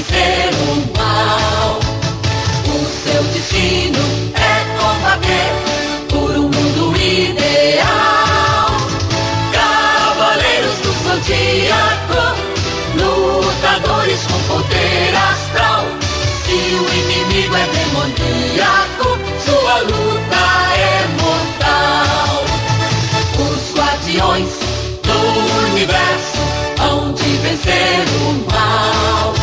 vencer o mal. O seu destino é combater por um mundo ideal. Cavaleiros do Zodíaco, lutadores com poder astral. Se o inimigo é demoníaco, sua luta é mortal. Os guardiões do universo hão vencer o mal.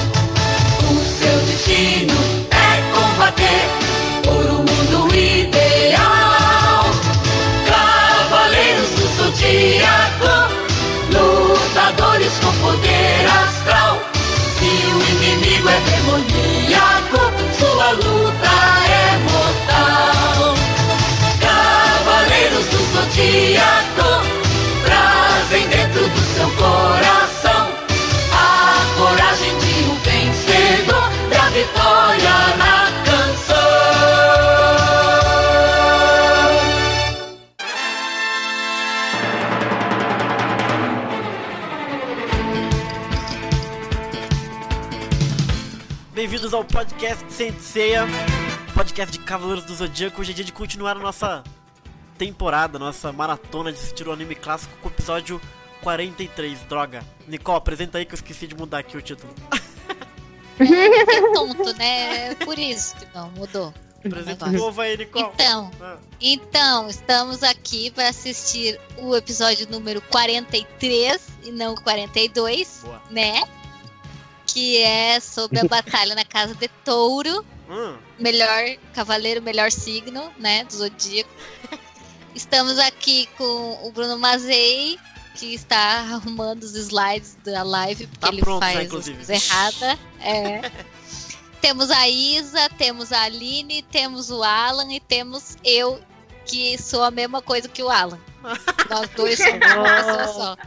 Mundo ideal. Cavaleiros do Zodíaco, lutadores com poder astral. Se o inimigo é demoníaco, sua luta é mortal. Cavaleiros do Zodíaco, trazem dentro do seu coração Bem-vindos ao podcast Senseia, podcast de Cavaleiros do Zodíaco. Hoje é dia de continuar a nossa temporada, nossa maratona de assistir o anime clássico com o episódio 43. Droga. Nicole, apresenta aí que eu esqueci de mudar aqui o título. é tonto, né? É Por isso que não mudou. Apresenta o novo aí, Nicole. Então, Ah, então, estamos aqui para assistir o episódio número 43 e não 42, boa. né? Que é sobre a batalha na casa de Touro, Hum, melhor cavaleiro, melhor signo, né, do zodíaco. Estamos aqui com o Bruno Mazei, que está arrumando os slides da live, porque Tá ele pronto faz erradas. É. temos a Isa, temos a Aline, temos o Alan e temos eu, que sou a mesma coisa que o Alan. Nós dois somos uma pessoa só.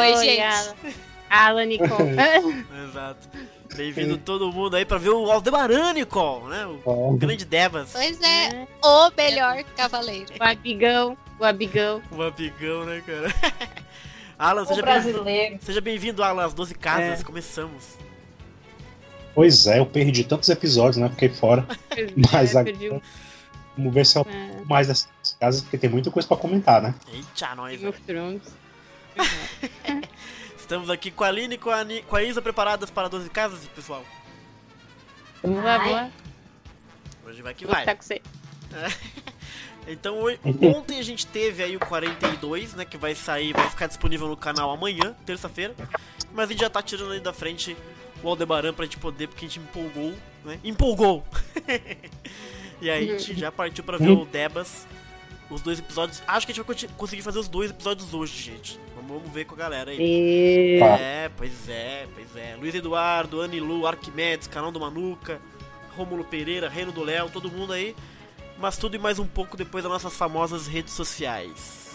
Oi, gente. Alan. Nicole. Exato. Bem-vindo todo mundo aí pra ver o Aldebaran, Nicole, né? O grande Devas. Pois é, o melhor cavaleiro. o Abigão. O Abigão. O amigão, né, cara? Alan, seja bem-vindo. Seja bem-vindo, Alan, às 12 casas. É. Começamos. Pois é, eu perdi tantos episódios, né? Fiquei fora. Mas É, agora- perdi um- Vamos ver se eu é, mais dessas casas, porque tem muita coisa pra comentar, né? Eita, nós. Game of Thrones. Estamos aqui com a Aline e com a, Ani- com a Isa preparadas para 12 casas, pessoal. Vamos lá, boa. Hoje vai que Vou vai. estar com você. Então, oi- ontem a gente teve aí o 42, né? Que vai sair, vai ficar disponível no canal amanhã, terça-feira. Mas a gente já tá tirando aí da frente o Aldebaran pra gente poder, porque a gente empolgou, né? Empolgou! e aí a gente já partiu pra ver o Debas, os dois episódios. Acho que a gente vai conseguir fazer os dois episódios hoje, gente. Vamos, ver com a galera aí. E... É, pois é, pois é. Luiz Eduardo, Anilu, Arquimedes, Canal do Manuca, Rômulo Pereira, Reino do Léo, todo mundo aí. Mas tudo e mais um pouco depois das nossas famosas redes sociais.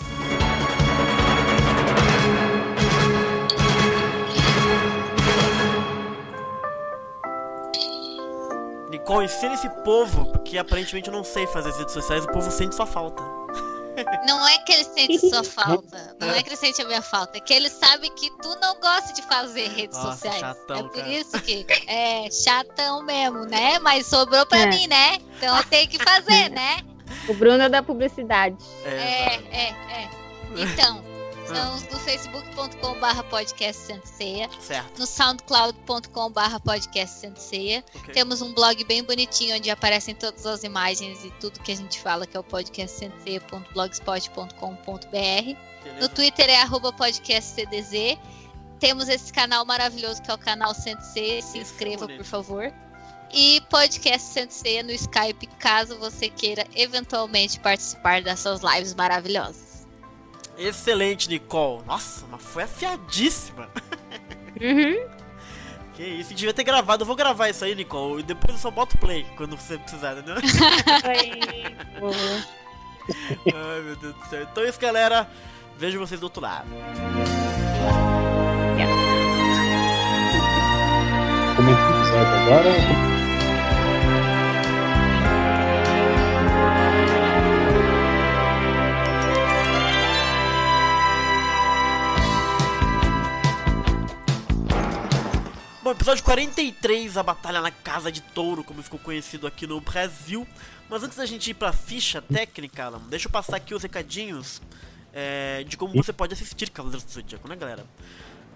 Nicole, ensina esse povo, porque aparentemente eu não sei fazer as redes sociais, o povo sente sua falta. Não é que ele sente sua falta. Não é que ele sente a minha falta. É que ele sabe que tu não gosta de fazer redes Nossa, sociais. chatão, é por cara. isso que é chatão mesmo, né? Mas sobrou pra É. mim, né? Então eu tenho que fazer, né? O Bruno é da publicidade. É, exato. é, é. Então, são no facebook.com barra podcast Senseia, Certo. no soundcloud.com barra podcast Senseia. ok. Temos um blog bem bonitinho onde aparecem todas as imagens e tudo que a gente fala, que é o podcastsenseia.blogspot.com.br. No. Twitter é arroba podcastcdz. Temos esse canal maravilhoso que é o canal Sensei. Se é inscreva, bonito. por favor. E podcast Sensei no Skype, caso você queira eventualmente participar dessas lives maravilhosas. Excelente, Nicole. Nossa, mas foi afiadíssima. Uhum. Que isso, devia ter gravado. Eu vou gravar isso aí, Nicole. E depois eu só boto play quando você precisar, boa. Ai, meu Deus do céu. Então é isso, galera. Vejo vocês do outro lado. Comenta o episódio agora. Episódio 43, a Batalha na Casa de Touro, como ficou conhecido aqui no Brasil. Mas antes da gente ir pra ficha técnica, Alan, deixa eu passar aqui os recadinhos é, de como você pode assistir Cavaleiros do Zodíaco, né, galera?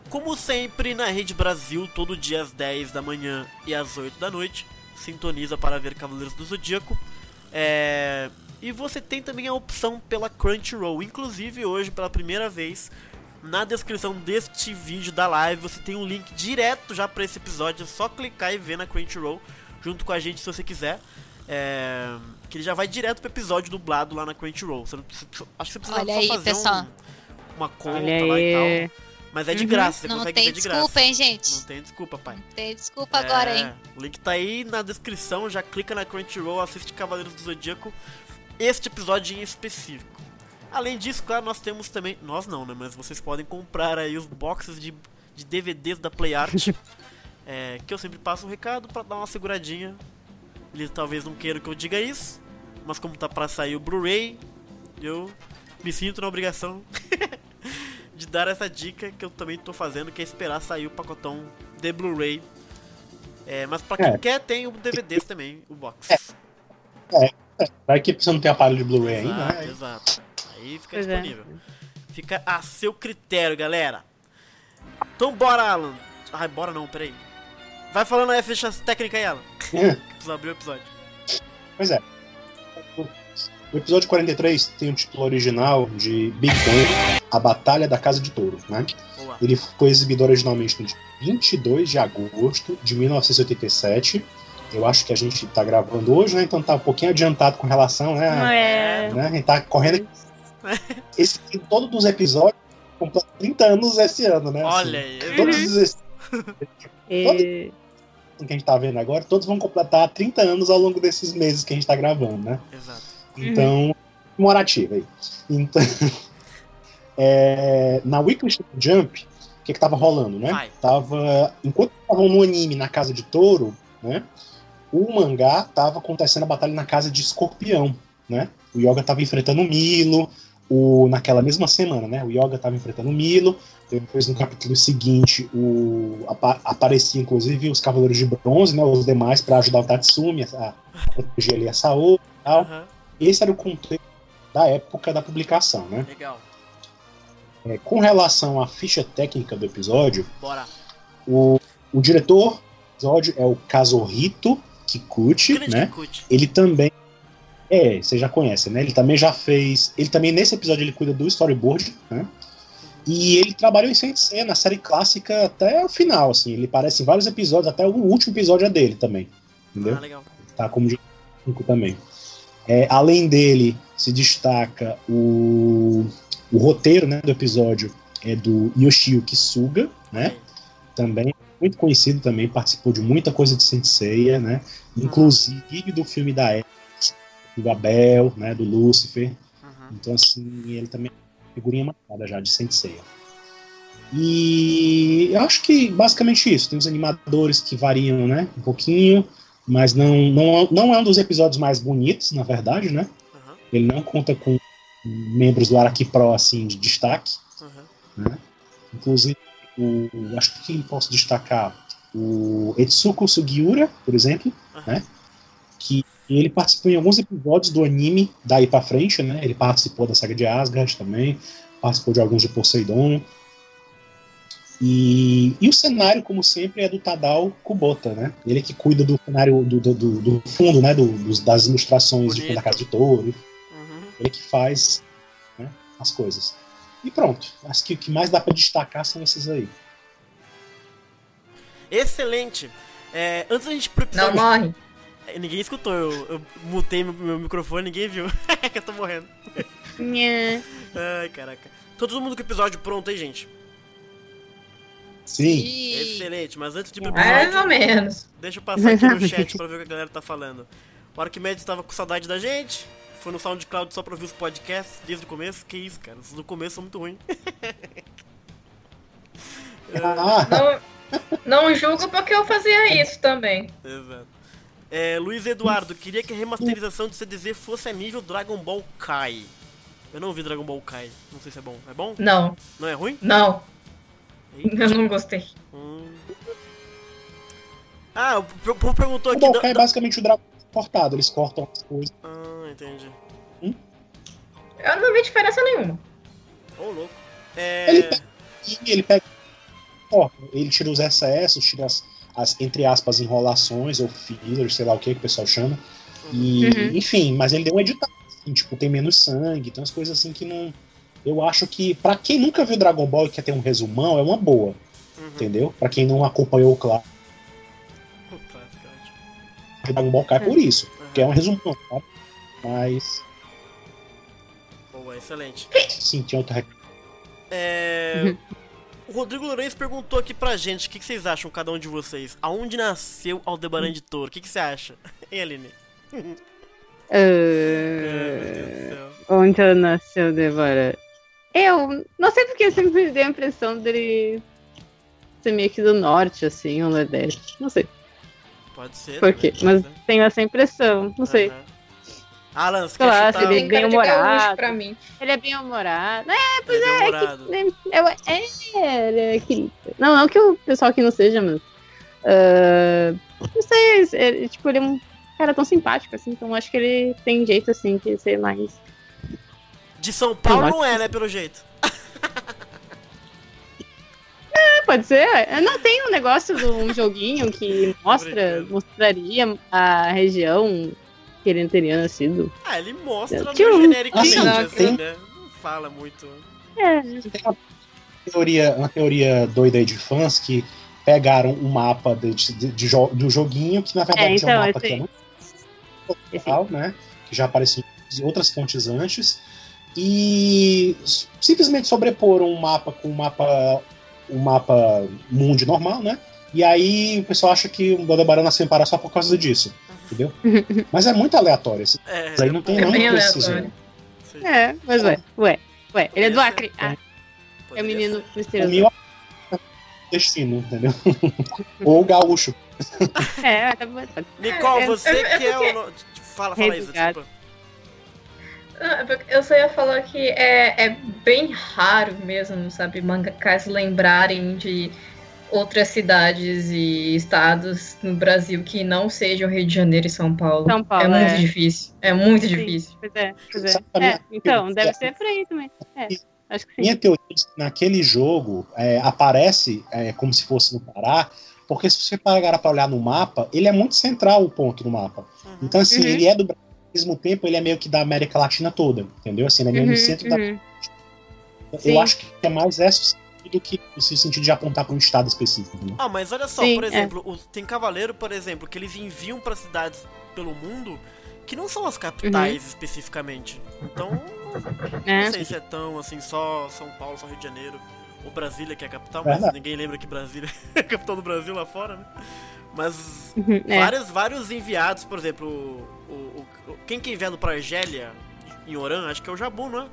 Como sempre, na Rede Brasil, todo dia às 10 da manhã e às 8 da noite, sintoniza para ver Cavaleiros do Zodíaco. É, E você tem também a opção pela Crunchyroll. Inclusive, hoje, pela primeira vez, na descrição deste vídeo da live, você tem um link direto já para esse episódio. É só clicar e ver na Crunchyroll, junto com a gente se você quiser. É, Que ele já vai direto pro episódio dublado lá na Crunchyroll. Você não acho que você precisa Olha só aí, fazer pessoal. um- uma conta Olha lá e aí. tal. Mas é de Uhum. graça, você Não consegue tem ver de graça. desculpa, hein, gente? Não tem desculpa, pai. Não tem desculpa agora, É, hein? O link tá aí na descrição, já clica na Crunchyroll, assiste Cavaleiros do Zodíaco, este episódio em específico. Além disso, claro, nós temos também. Nós não, né? Mas vocês podem comprar aí os boxes de, de DVDs da PlayArt. é, que eu sempre passo um recado pra dar uma seguradinha. Eles talvez não queiram que eu diga isso. Mas como tá pra sair o Blu-ray, eu me sinto na obrigação de dar essa dica que eu também tô fazendo, que é esperar sair o pacotão de Blu-ray. É, mas pra quem É. quer, tem o DVDs também, o box. Vai que você não tem aparelho de Blu-ray ainda, né? exato. Aí fica Pois é. disponível. Fica a seu critério, galera. Então bora, Alan. Ai, bora não, peraí. Vai falando aí a ficha técnica aí, Alan. Precisa abrir o episódio. Pois é. O episódio 43 tem o título original de Big Bang, A Batalha da Casa de Touro, né? Boa. Ele foi exibido originalmente no dia 22 de agosto de 1987. Eu acho que a gente tá gravando hoje, né? Então tá um pouquinho adiantado com relação, né? É. né? A gente tá correndo. Esse, todos os episódios completam 30 anos esse ano, né? Olha Assim, aí. Todos os E- que a gente tá vendo agora, todos vão completar 30 anos ao longo desses meses que a gente tá gravando, né? Exato. Então, comemorativa aí. Então, é, na Weekly Jump, o que que tava rolando, né? Vai. Tava, enquanto estavam no anime na Casa de Touro, né? O mangá tava acontecendo a batalha na Casa de Escorpião, né? O Yoga tava enfrentando o Milo, o, naquela mesma semana, né? O Yoga tava enfrentando o Milo, depois no capítulo seguinte o, apa, aparecia inclusive os Cavaleiros de Bronze, né? Os demais para ajudar o Tatsumi a, a proteger ali a Saô e tal. Aham, Esse era o contexto da época da publicação, né? Legal. É, com relação à ficha técnica do episódio, Bora. o, o diretor do episódio é o Kazuhito Kikuchi, Grande né? Kikuchi. Ele também é, você já conhece, né? Ele também já fez, ele também nesse episódio ele cuida do storyboard, né? E ele trabalhou em Sensei na série clássica até o final, assim. Ele aparece em vários episódios, até o último episódio é dele também, entendeu? Ah, legal. tá como de cinco também. É, além dele, se destaca o, o roteiro né, do episódio é do Yoshio Kisuga, né? Também muito conhecido também, participou de muita coisa de Senseiya, né? Inclusive do filme da Eva, do Abel, né? Do Lúcifer. Uhum. Então, assim, ele também é figurinha marcada já de Senseiya. E eu acho que basicamente isso. Tem os animadores que variam, né? Um pouquinho, mas não, não, não é um dos episódios mais bonitos, na verdade, né? Uhum. Ele não conta com membros do Araki Pro, assim, de destaque. Uhum. Inclusive, o, acho que posso destacar o Etsuko Sugiura, por exemplo, Aham. né? Que ele participou em alguns episódios do anime daí pra frente, né? Ele participou da saga de Asgard também, participou de alguns de Poseidon. E, e o cenário, como sempre, é do Tadao Kubota, né? Ele que cuida do cenário do, do, do- do fundo, né? Do, dos- das ilustrações de da Casa de Touro. Uhum. Ele que faz né, as coisas. E pronto. Acho que o que mais dá pra destacar são esses aí. Excelente. É, antes da gente pro Não episódio. morre. É, Ninguém escutou, eu, eu mutei meu, meu microfone, ninguém viu. que eu tô morrendo. Nha. Ai, caraca. Todo mundo com o episódio pronto aí, gente. Sim. Excelente, mas antes de ir pro Mais episódio, ou menos. deixa eu passar aqui no chat pra ver o que a galera tá falando. O Arquimedes tava com saudade da gente, foi no SoundCloud só pra ouvir os podcasts desde o começo. Que isso, cara, os do começo são muito ruins. Ah, Não, não julgo porque eu fazia isso também. Exato. É, Luiz Eduardo, queria que a remasterização de CDZ fosse a nível Dragon Ball Kai. Eu não vi Dragon Ball Kai, não sei se é bom. É bom? Não, Não é ruim? não. Eita. Eu não gostei. Hum. Ah, o o povo perguntou O aqui. do- Balkai é basicamente o dragão cortado, eles cortam as coisas. Ah, entendi. Eu não vi diferença nenhuma. Ô, louco. É. Ele pega, ele pega. Ó, ele tira os excessos, tira as, as, entre aspas, enrolações ou fillers, sei lá o que que o pessoal chama. E, Uhum. enfim, mas ele deu um editado. assim, tipo, tem menos sangue, tem umas coisas assim que não. Eu acho que, pra quem nunca viu Dragon Ball e quer ter um resumão, é uma boa, Uhum. entendeu? Pra quem não acompanhou o clássico. Dragon Ball cai por isso, Uhum. que é um resumão, tá? Mas, Boa, excelente. sim, tinha outra É. Uhum. O Rodrigo Lourenço perguntou aqui pra gente o que, que vocês acham, cada um de vocês. Aonde nasceu Aldebaran de Touro? O que, que você acha? Hein, Aline? É, meu Deus do Ah, céu. onde nasceu Débora? Eu não sei porque eu sempre dei a impressão dele ser meio que do norte, assim, ou nordeste. Não sei Pode ser. por quê, mas tenho essa impressão. Não sei. Alan, você Sei quer chutar? ele- de bem-humorado. gaúcho pra mim. Ele é bem humorado. pois é, humorado. É, é, ele é querido. Não, não que o pessoal aqui não seja, mas. ah, não sei, é, tipo, ele é um cara tão simpático, assim, então acho que ele tem jeito, assim, de ser mais. De São Paulo Eu não é, né, pelo jeito. É, pode ser. É, Não tem um negócio de um joguinho que mostra, mostraria a região que ele teria nascido. Ah, ele mostra no um- genericamente, Ah, assim, tem- né? Não fala muito. É, Tem uma teoria, uma teoria doida aí de fãs que pegaram um mapa de, de- de jo- do joguinho, que na verdade É, é, então, um mapa esse que é muito né? Que já apareceu em outras fontes antes. E simplesmente sobreporam um mapa com um mapa, um mapa mundo normal, né? E aí o pessoal acha que o Aldebaran nasceu em Pará só por causa disso. Entendeu? Mas é muito aleatório. Isso É, aí não tem É bem preciso. aleatório. Sim, É, mas ué, ué, ué. Ele é do Acre. Ah, é o menino misterioso. meu é destino, entendeu? Ou gaúcho. É, tá bom. tá- Nicole, É, você é- é que é porque- o. Fala, fala Obrigada. desculpa. Ah, é Eu só ia falar que é, é bem raro mesmo, sabe, mangakás lembrarem de outras cidades e estados no Brasil que não sejam Rio de Janeiro e São Paulo. São Paulo, é muito é. difícil. É muito Sim. difícil. Pois é, pois é. É, minha- então, deve ser por aí também. É, acho que sim. Minha teoria é que naquele jogo é, aparece é, como se fosse no Pará, porque se você parar para olhar no mapa, ele é muito central o ponto do mapa. Uhum. Então, assim, Uhum. ele é do Brasil, ao mesmo tempo ele é meio que da América Latina toda, entendeu? Assim, ele é meio no Uhum, centro da. uhum. Sim. Eu acho que é mais sentido do que esse sentido de apontar para um estado específico. Entendeu? Ah, mas olha só, Sim, por é. exemplo, o- tem cavaleiro, por exemplo, que eles enviam pra cidades pelo mundo que não são as capitais especificamente. Então, não É. sei se é tão assim, só São Paulo, só Rio de Janeiro, ou Brasília que é a capital, mas Verdade. ninguém lembra que Brasília é a capital do Brasil lá fora, né? Mas Uhum, é. vários, vários enviados, por exemplo, o, o- o- quem que é enviado pra Argélia, em Oran, acho que é o Jabu, não é?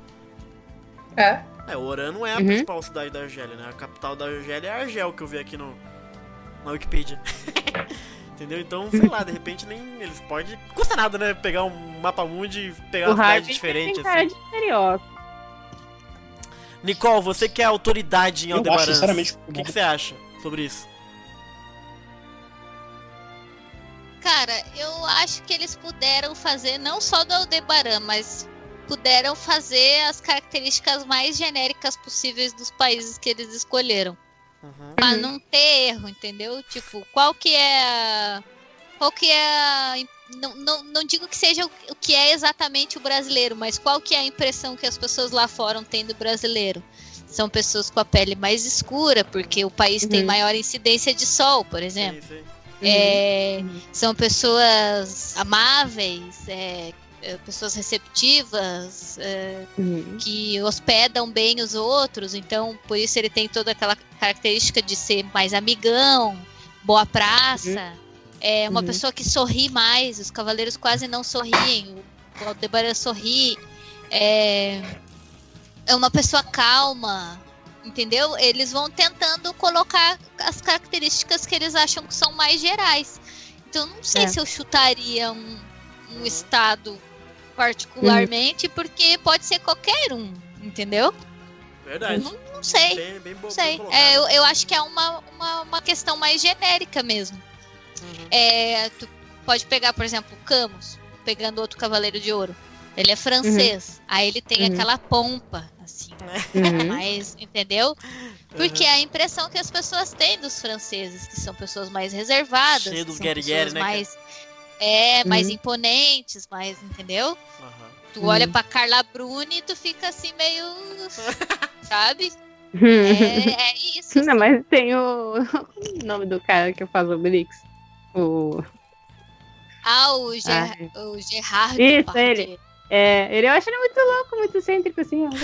É. É, Oran não é a Uhum. principal cidade da Argélia, né? A capital da Argélia é Argel, que eu vi aqui no, na Wikipedia. Entendeu? Então, sei lá, de repente nem eles podem. Custa nada, né? Pegar um mapa mundi e pegar O uma cidade diferente, tem cara assim. de. Nicole, você que é autoridade em Eu acho, Aldebaran, sinceramente, o que, que você acha sobre isso? Cara, eu acho que eles puderam fazer, não só do Aldebaran, mas puderam fazer as características mais genéricas possíveis dos países que eles escolheram. Uhum. Pra não ter erro, entendeu? Tipo, qual que é a. Qual que é a. Não, não, não digo que seja o que é exatamente o brasileiro, mas qual que é a impressão que as pessoas lá fora têm do brasileiro? São pessoas com a pele mais escura, porque o país tem Uhum. maior incidência de sol, por exemplo. Sim, sim. É, Uhum. são pessoas amáveis, é, pessoas receptivas, é, Uhum. que hospedam bem os outros, então por isso ele tem toda aquela característica de ser mais amigão, boa praça, é uma Uhum. pessoa que sorri mais, os cavaleiros quase não sorriem, o Aldebaran sorri, é, é uma pessoa calma, entendeu? Eles vão tentando colocar as características que eles acham que são mais gerais. Então não sei É. se eu chutaria um, um estado particularmente, porque pode ser qualquer um, entendeu? Verdade. Não, não sei. Bem, bem Não sei. É, eu, eu acho que é uma, uma, uma questão mais genérica mesmo. É, tu pode pegar, por exemplo, o Camus, pegando outro Cavaleiro de Ouro. Ele é francês. Aí ele tem Uhum. aquela pompa, assim. Uhum. Mas, entendeu? Porque é a impressão que as pessoas têm dos franceses, que são pessoas mais reservadas, Cheio que dos são guerigueri, pessoas né, mais é, mais Uhum. imponentes, mais, entendeu? Aham. Tu Uhum. olha pra Carla Bruni e tu fica assim meio, sabe? Uhum. É, é isso. Não, mas tem o... o nome do cara que faz o Brix. O... Ah, o, Ger Ai. o Gerard. Isso, ele. É, ele eu acho ele muito louco, muito excêntrico, assim.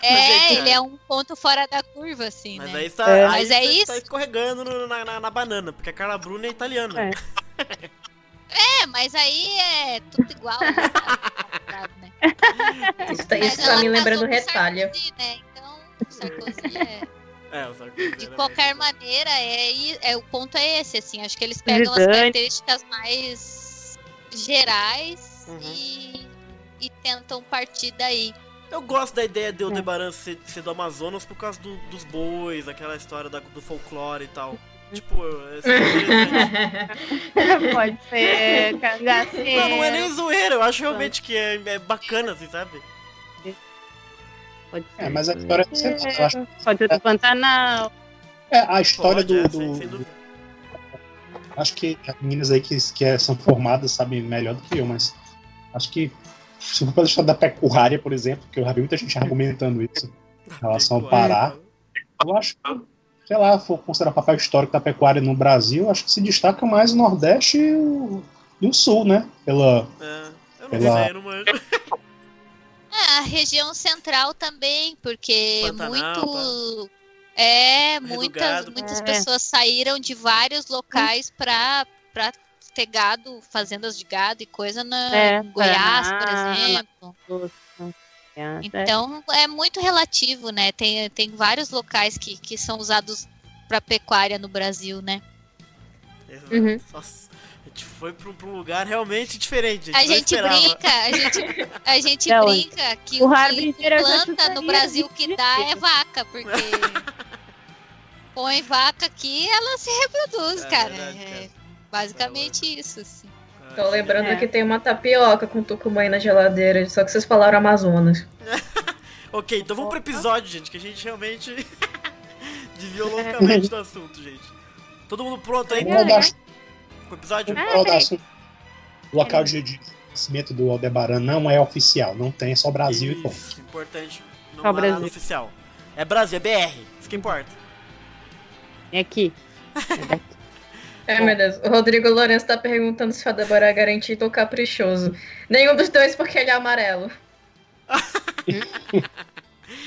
É, Mas é- ele é um ponto fora da curva, assim, Mas né? aí tá, É. aí Mas é você isso. tá escorregando no- na, na, na banana, porque a Carla Bruni é italiana. É. É, mas aí é tudo igual. né? Isso tá, isso tá me lembrando. Sarkozy, né? Então, o Sarkozy é... É, o Sarkozy De era qualquer bem- maneira, é, é, o ponto é esse, assim. Acho que eles pegam as características mais gerais Uhum. e, e tentam partir daí. Eu gosto da ideia de É. Aldebaran ser, ser do Amazonas por causa do- dos bois, aquela história da- do folclore e tal. Tipo, é. Pode ser cangaceiro. não, não é nem zoeira, eu acho realmente que é, é bacana, assim, sabe? Pode ser. É, mas a história é eu acho Pode ser do Pantanal. É, a história Pode, do. é, do- sem- sem dúvida. acho que as meninas aí que, que é- são formadas sabem melhor do que eu, mas acho que se for pela história da pecuária, por exemplo, que eu já vi muita gente argumentando isso em relação ao Pará, eu acho que, sei lá, for considerar o papel histórico da pecuária no Brasil, acho que se destaca mais o Nordeste e o, e o Sul, né? Pela, É, eu não Pela- sei, não manjo. É, a região central também, porque Pantanal, muito. É, Rio do muitas, muitas É. pessoas saíram de vários locais pra ter gado, fazendas de gado e coisa na É, Goiás, por Paraná, exemplo. É, Então é muito relativo, né? Tem, tem vários locais que, que são usados pra pecuária no Brasil, né? Uhum. Nossa, a gente foi pra um, lugar realmente diferente. A gente esperava. brinca, a gente, a gente Não, brinca que o que planta no Brasil que dá é vaca, porque põe vaca aqui ela se reproduz, É cara. verdade, É cara. basicamente isso, assim. Tô lembrando É. que tem uma tapioca com tucumã na geladeira, só que vocês falaram Amazonas. Ok, então vamos pro episódio, gente, que a gente realmente desviou loucamente do assunto, gente. Todo mundo pronto aí o episódio? Ah, dar peraí. assunto. O local de, de nascimento do Aldebaran não é oficial, não tem, é só Brasil e ponto. Isso, importante. Não Só há nada Brasil. oficial. É Brasil, é BR. Isso que importa. É aqui. É, meu Deus. O Rodrigo Lourenço tá perguntando se o Adebaran é garantido ou caprichoso. Nenhum dos dois, porque ele é amarelo.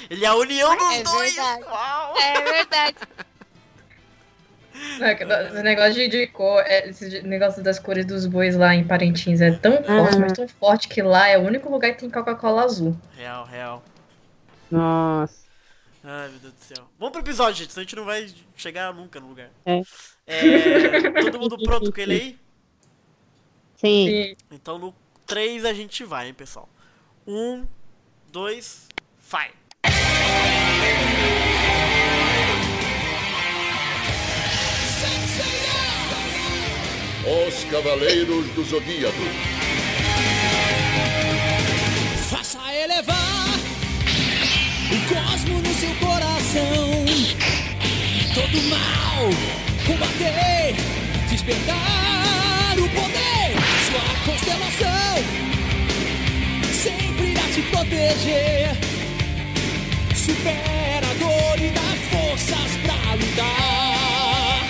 Ele é a união dos É dois. verdade. Uau. É verdade. Não, que- Esse negócio de, de cor, é, esse negócio das cores dos bois lá em Parintins é tão forte, mas tão forte que lá é o único lugar que tem Coca-Cola azul. Real, real. Nossa. Ai, meu Deus do céu. Vamos pro episódio, gente, senão a gente não vai chegar nunca no lugar. É. É, todo mundo pronto com ele aí? Sim. Então no 3 a gente vai, hein, pessoal. 1, 2, vai! Os Cavaleiros do Zodíaco. Faça elevar Todo mal combater, despertar o poder. Sua constelação sempre irá te proteger. Supera a dor e dá forças pra lutar.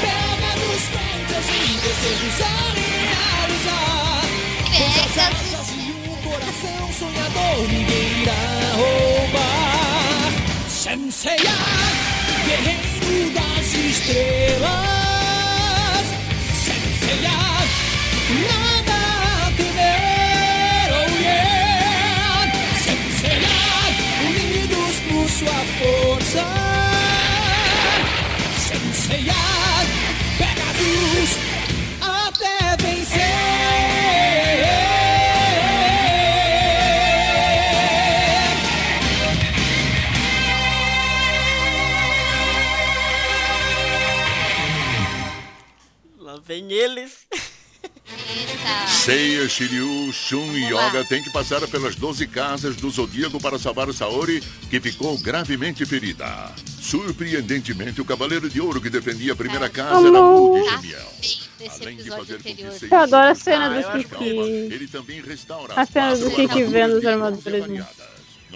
Pega nos ventos e desejos a realizar. Com as asas e um coração sonhador ninguém irá roubar. Senseiya, guerreiro das estrelas. Senseiya, nada a temer, oh yeah. Senseiya, unidos por sua força. Senseiya, vem eles. Seiya, Shiryu, Shun e Yoga têm que passar pelas 12 casas do Zodíaco para salvar Saori, que ficou gravemente ferida. Surpreendentemente, o Cavaleiro de Ouro que defendia a primeira casa era multigenial. Além de fazer com que Seiya agora a cena do Kiki. Ele também restaura a cena do Kiki vendo as armaduras.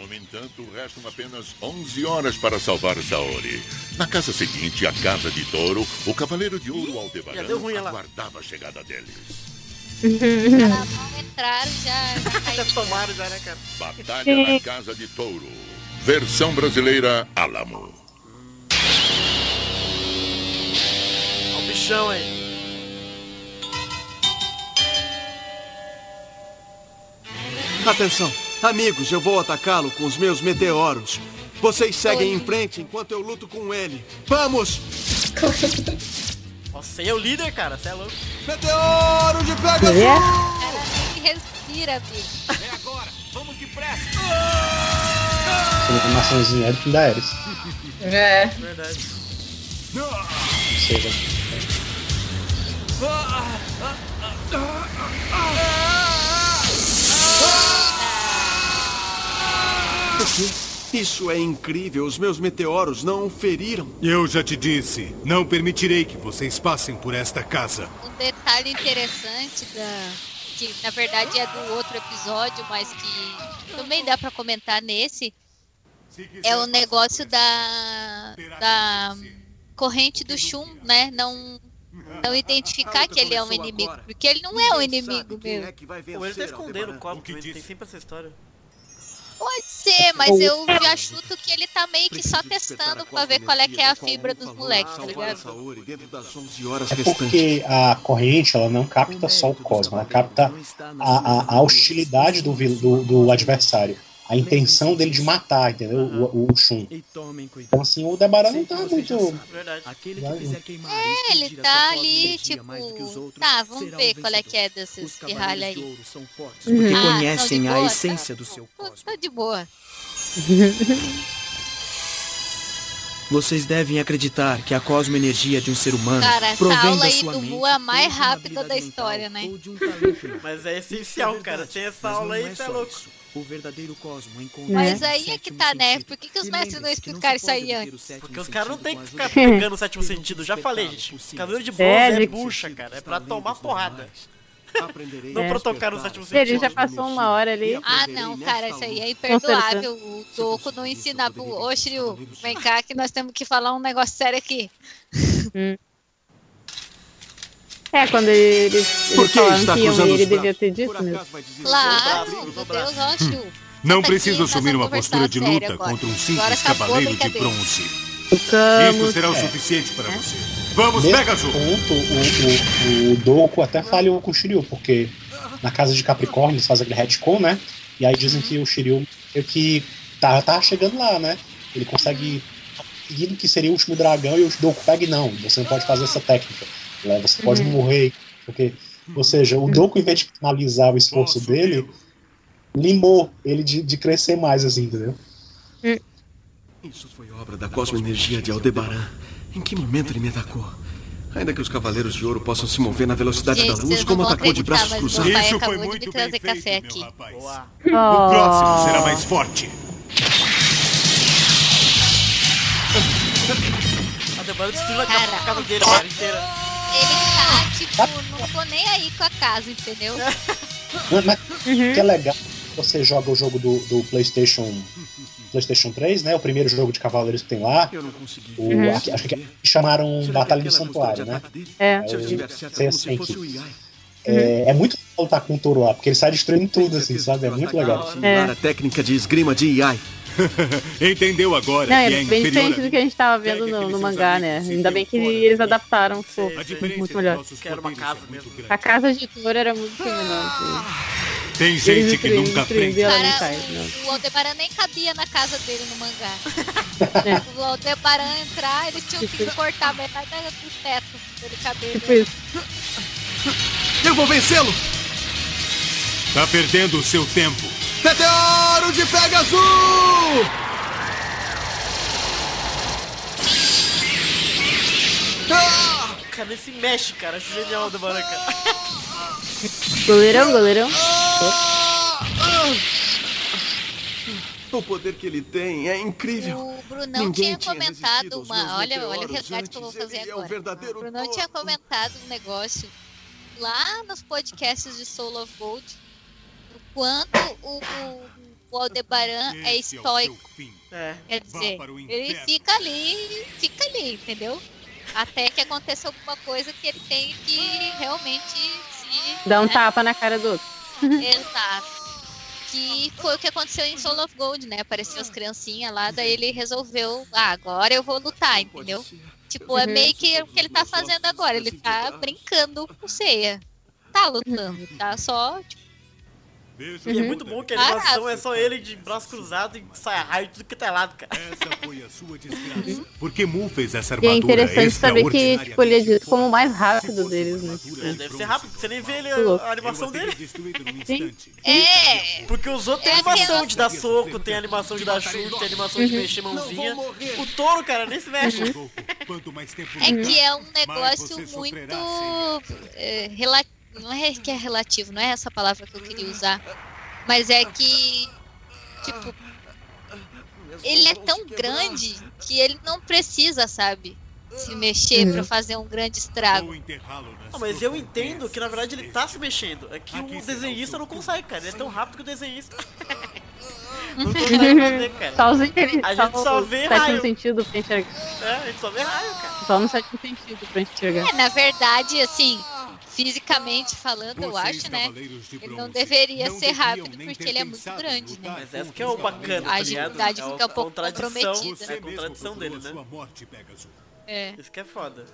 No entanto, restam apenas 11 horas para salvar Saori. Na casa seguinte, a casa de Touro, o Cavaleiro de Ouro Aldebaran Já deu ruim aguardava a chegada deles. Não entraram já. já Já caiu. tomaram já, né, cara? Batalha na Casa de Touro. Versão brasileira Alamo. Olha o bichão aí. Atenção, amigos, eu vou atacá-lo com os meus meteoros. Vocês seguem em frente enquanto eu luto com ele. Vamos! Nossa, você é o líder, cara. Você é louco. Meteoro de Pegasus! É? Nem respira, bicho. É agora! Vamos depressa! Animaçãozinha Eric da Ares. É. Verdade. Isso é incrível, os meus meteoros não o feriram. Eu já te disse, não permitirei que vocês passem por esta casa. Um detalhe interessante da que na verdade é do outro episódio, mas que também dá pra comentar nesse é o negócio da da corrente do Shun, né? Não não identificar que ele é um inimigo, porque ele não é um inimigo mesmo. Pô, ele tá escondendo o copo, também, tem sempre essa história. Pode ser, mas eu já chuto que ele tá meio que só testando pra ver qual é que é a fibra dos moleques, tá ligado? Dentro das 11 horas É porque a corrente ela não capta só o cosmo, ela capta a, a, a hostilidade do, do, do adversário. A intenção dele de matar, entendeu? O, o Shun. Então, assim, o Debaran não tá muito. É, ele tá essa ali, mais do tipo, tá, vamos ver qual é que é desses pirralha aí. Uhum. porque Ah, conhecem a boa, essência tá. do seu cosmos. tô de boa. Vocês devem acreditar que a cosmoenergia de um ser humano Cara, essa provém aula da aí sua do mente Mu é a ou mais de uma rápida habilidade da mental, história, né? um. Mas é essencial, é cara. Sem essa aula aí, é é só louco. isso. O verdadeiro cosmo encontra Mas aí é que tá, né? Por que, que os mestres não explicaram isso aí antes? Porque os caras não tem que ficar pegando o sétimo sentido. Já falei, gente. Cabelo de É, bronze é, gente. bucha, cara. É pra tomar porrada. Não a pra tocar no sétimo sentido. Ele já passou uma hora ali. Ah, não, cara, isso aí é imperdoável. O Doku não ensinar pro. Ô, Shiryu, vem cá que nós temos que falar um negócio sério aqui. É, quando eles, Por que está que cruzando ele devia ter dito mesmo. Claro. Deus, ó, Shiryu. Não preciso assumir uma postura de luta contra um simples cavaleiro de bronze. Isso Camus. será o é. suficiente para você. Vamos, Nesse Pegasus! ponto, o, o, o Doku até falhou com o Shiryu, porque na casa de Capricórnio eles fazem aquele retcon, né? E aí dizem que o Shiryu meio que tá, tá chegando lá, né? Ele consegue seguindo que seria o último dragão e o Doku pega e não, você não pode fazer essa técnica. Né? Você pode morrer. Porque, ou seja, o Doku, em vez de finalizar o esforço Posso dele, limou ele de, de crescer mais, assim, entendeu? Isso foi obra da cosmoenergia de Aldebaran. Em que momento ele me atacou? Ainda que os cavaleiros de ouro possam se mover na velocidade Gente, da luz, como atacou de braços cruzados. Isso foi de muito bem trazer feito, café meu aqui. rapaz. Boa. O próximo Oh. será mais forte. A Debora destruiu a Cara. ca- a dele, cara, inteira. Ele tá, tipo, não tô nem aí com a casa, entendeu? Mas, mas o que é legal, você joga o jogo do, do PlayStation PlayStation 3, né? O primeiro jogo de Cavaleiros que tem lá. Eu não consegui. O, Uhum. aqui- acho que chamaram Será Batalha do Santuário, né? É. É, assim que- o. É, é muito legal lutar com o touro lá, porque ele sai destruindo tudo, assim, sabe? É muito legal. É. à técnica de esgrima de Iai. Entendeu agora Não, que é é bem diferente do que a gente tava vendo no, no mangá, né? Ainda bem que eles adaptaram, diferença muito melhor. é. A casa de touro era muito feminina. Tem gente que nunca aprende. Cara, cai, não. o Aldebaran nem cabia na casa dele no mangá. É. O Aldebaran entrar, eles tinham que cortar metade do teto pra ele caber. Tipo né? isso. Eu vou vencê-lo! Tá perdendo o seu tempo. Meteoro de Pegasus! Ah! Cara, nem se mexe, cara. Acho genial o Debaran, cara. Goleirão, goleirão. O poder que ele tem é incrível. O Brunão Ninguém tinha comentado uma. Olha, olha o resgate que eu vou fazer Ele é um agora. verdadeiro o Brunão tinha comentado um negócio lá nos podcasts de Soul of Gold. O quanto o, o, o Aldebaran é Esse o estoico. É. Quer dizer, ele fica ali, fica ali, entendeu? Até que aconteça alguma coisa que ele tem que realmente se. Dá um né? tapa na cara do outro. Exato. Que foi o que aconteceu em Soul of Gold, né? Apareceu as criancinhas lá, daí ele resolveu, ah, agora eu vou lutar, entendeu? Tipo, é Uhum. meio que o que ele tá fazendo agora. Ele tá brincando com ceia. Tá lutando, tá só, tipo, Veja E é como muito bom que a animação Caraca. é só ele de braço cruzado e sai raio de tudo que tá lado, cara. Essa foi a sua desgraça. Porque Mu fez essa E é armadura interessante saber que, tipo, ele é como o mais rápido deles, né? armadura de deve ser rápido, você nem vê ele, a animação a dele. É. Porque os outros têm É animação de dar soco, tem animação de dar chute, tem animação de mexer mãozinha. O touro, cara, nem se mexe. Pouco. Quanto mais tempo É que é um negócio muito. sofrerá, é, rela- Não é que é relativo, não é essa palavra que eu queria usar. Mas é que. Tipo, ele é tão grande que ele não precisa, sabe? Se mexer Uhum. pra fazer um grande estrago. Não, mas eu entendo que na verdade ele tá se mexendo. É que Aqui o desenhista não consegue, cara. Ele é tão rápido que o desenhista. não consegue fazer, cara. Sozinho ele A gente só o vê sétimo raio. sentido pra enxergar. É, a gente só vê raio, cara. Só no sétimo sentido pra enxergar. É, na verdade, assim, fisicamente falando, eu acho, né? Ele não deveria não ser rápido porque ele é muito grande, né? Mas essa contra que é o bacana, tá A ligado? agilidade É fica um pouco comprometida. É a contradição dele, né? É. Isso que é foda.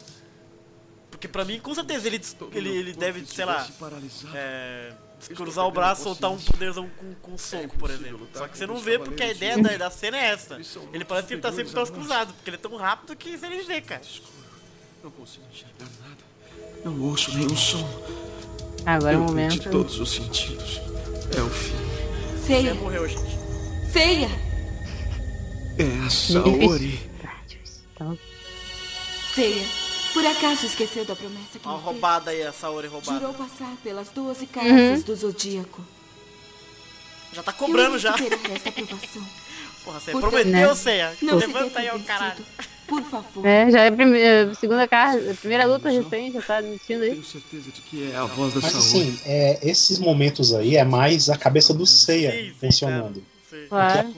Porque pra mim, com certeza, ele, ele, ele deve, sei lá, é, cruzar o braço, soltar um poderzão com, com um soco, por exemplo. Só que você não vê porque a ideia da, da cena é essa. Ele parece que ele tá sempre braço cruzado, porque ele é tão rápido que você nem vê, cara. Não consigo enxergar nada. Não ouço nenhum som. Agora é o Eu perdi momento. todos os sentidos. É o fim. Você Ceia, morreu, gente. É a Saori. Então, por acaso esqueceu da promessa que Uma me fez? roubada aí, a Saori roubada. Jurou passar pelas doze casas do Zodíaco. Já tá cobrando já. Porra, você Portanto, prometeu, né? Ceia. Não Levanta aí, ó, caralho. Por favor. é, já é a primeira, segunda casa, primeira luta recente, já tá admitindo aí. Tenho certeza de que é a voz da Mas Saori. assim, é, esses momentos aí é mais a cabeça do Seiya funcionando. Sim. Claro.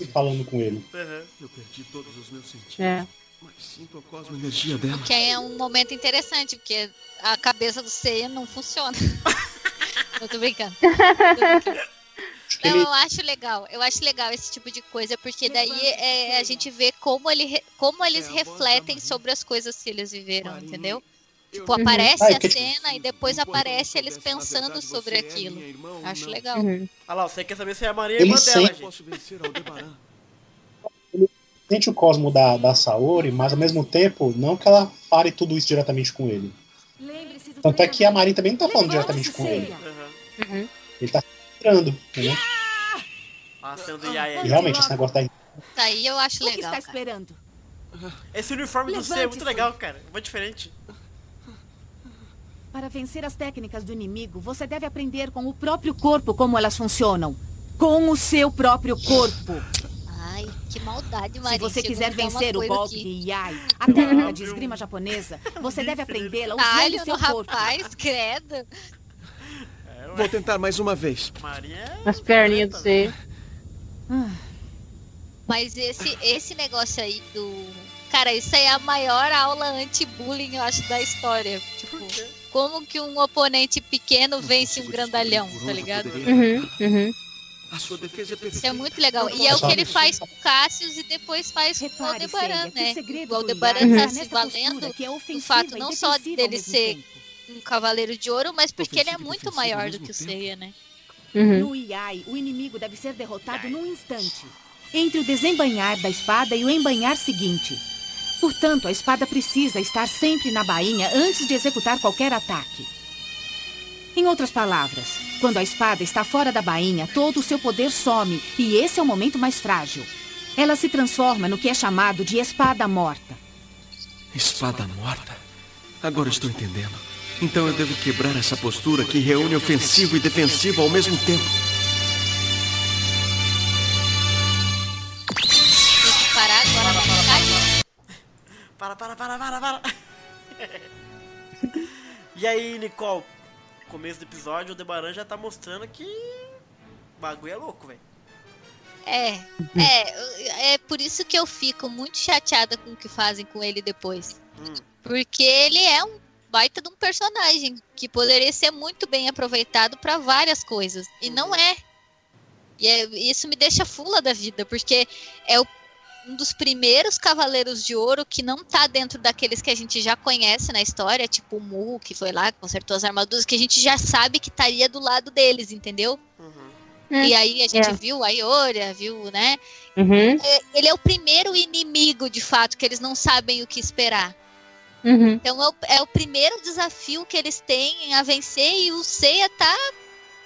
E falando com ele. Uhum. Eu perdi todos os meus sentidos. É. Mas sinto a cosmoenergia dela. Que é um momento interessante, porque a cabeça do Seiya não funciona. eu tô brincando. Tô brincando. Não, ele, eu acho legal. Eu acho legal esse tipo de coisa, porque daí é, a gente vê como, ele, como eles É da refletem Maria. sobre as coisas que eles viveram, Marinho, entendeu? eu- Tipo, aparece Ah, é a cena e depois aparece eles pensando verdade, sobre é aquilo. Acho não. legal. Uhum. Olha lá, você quer saber se é a Maria Ele irmã dela, gente. Aldebaran. sente o cosmo da, da Saori, mas ao mesmo tempo, não que ela fale tudo isso diretamente com ele. Lembre-se do Tanto é que a. Marin também não tá falando diretamente com ele. Uhum. Uhum. Ele tá entrando, entendeu? A cena do Yaya E aí. realmente, esse negócio da Tá aí eu acho O que legal. está esperando? Esse uniforme do C é muito legal, cara. Muito diferente. Para vencer as técnicas do inimigo, você deve aprender com o próprio corpo como elas funcionam. Com o seu próprio corpo. Ai, que maldade, Se Marinho. você Chegou quiser vencer o golpe de Yai, a técnica de esgrima japonesa, você deve aprendê-la usando o seu corpo. rapaz, credo. Vou tentar mais uma vez. É... As perninhas do C. Mas esse, esse negócio aí do. Cara, isso aí é a maior aula anti-bullying, eu acho, da história. Tipo, como que um oponente pequeno vence um grandalhão, tá ligado? Uhum, uhum. A sua defesa é perfeita. Isso é muito legal. E é o que ele faz com o Cassius e depois faz com o Aldebaran, né? o Aldebaran tá está se valendo é do fato não só dele ser. Um cavaleiro de ouro, mas porque ele é muito maior do que o. Seiya, né? Uhum. No Iai, o inimigo deve ser derrotado num instante. Entre o desembanhar da espada e o embanhar seguinte. Portanto, a espada precisa estar sempre na bainha antes de executar qualquer ataque. Em outras palavras, quando a espada está fora da bainha, todo o seu poder some e esse é o momento mais frágil. Ela se transforma no que é chamado de espada morta. Espada morta? Agora estou entendendo. Então eu devo quebrar essa postura que reúne ofensivo e defensivo ao mesmo tempo. Tem que parar agora na vontade. Para, para, para, para, para. e aí, Nicole? Começo do episódio, o Debaran já tá mostrando que o bagulho é louco, velho. É, é, é por isso que eu fico muito chateada com o que fazem com ele depois. Hum. Porque ele é um baita de um personagem que poderia ser muito bem aproveitado para várias coisas. E não é. E é- isso me deixa fula da vida, porque é o- um dos primeiros Cavaleiros de Ouro que não tá dentro daqueles que a gente já conhece na história, tipo o Mu, que foi lá, consertou as armaduras, que a gente já sabe que estaria do lado deles, entendeu? E aí a gente É. viu a Ioria, viu, né? Uhum. É, Ele é o primeiro inimigo, de fato, que eles não sabem o que esperar. Uhum. Então é o, é o primeiro desafio que eles têm a vencer e o Seiya tá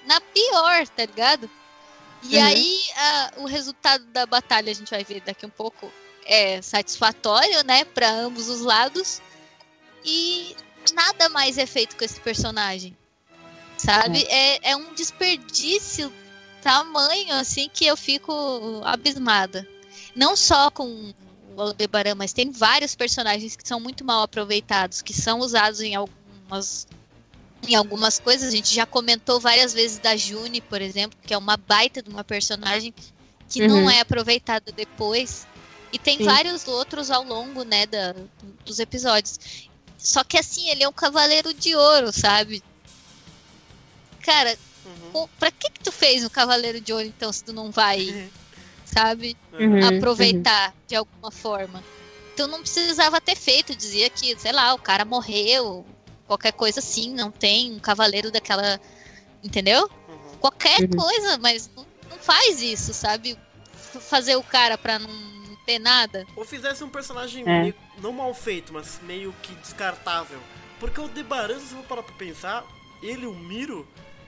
na pior, tá ligado? E Uhum. aí a- o resultado da batalha a gente vai ver daqui um pouco é satisfatório, né, para ambos os lados. E nada mais é feito com esse personagem, sabe? É, é um desperdício tamanho assim que eu fico abismada. Não só com Aldebaran, mas tem vários personagens que são muito mal aproveitados, que são usados em algumas em algumas coisas. A gente já comentou várias vezes da June, por exemplo, que é uma baita de uma personagem que não Uhum. é aproveitada depois. E tem Sim. vários outros ao longo, né, da, dos episódios. Só que assim, ele é um cavaleiro de ouro, sabe? Cara, co- pra que que tu fez um cavaleiro de ouro então se tu não vai, sabe? Uhum, aproveitar de alguma forma. Então não precisava ter feito, dizia que, sei lá, o cara morreu, qualquer coisa assim, não tem um cavaleiro daquela. Entendeu? Qualquer Uhum. coisa, mas não, não faz isso, sabe? F- Fazer o cara pra não ter nada. Ou fizesse um personagem É. meio- não mal feito, mas meio que descartável. Porque o Debaran, se for parar pra pensar, ele o Miro,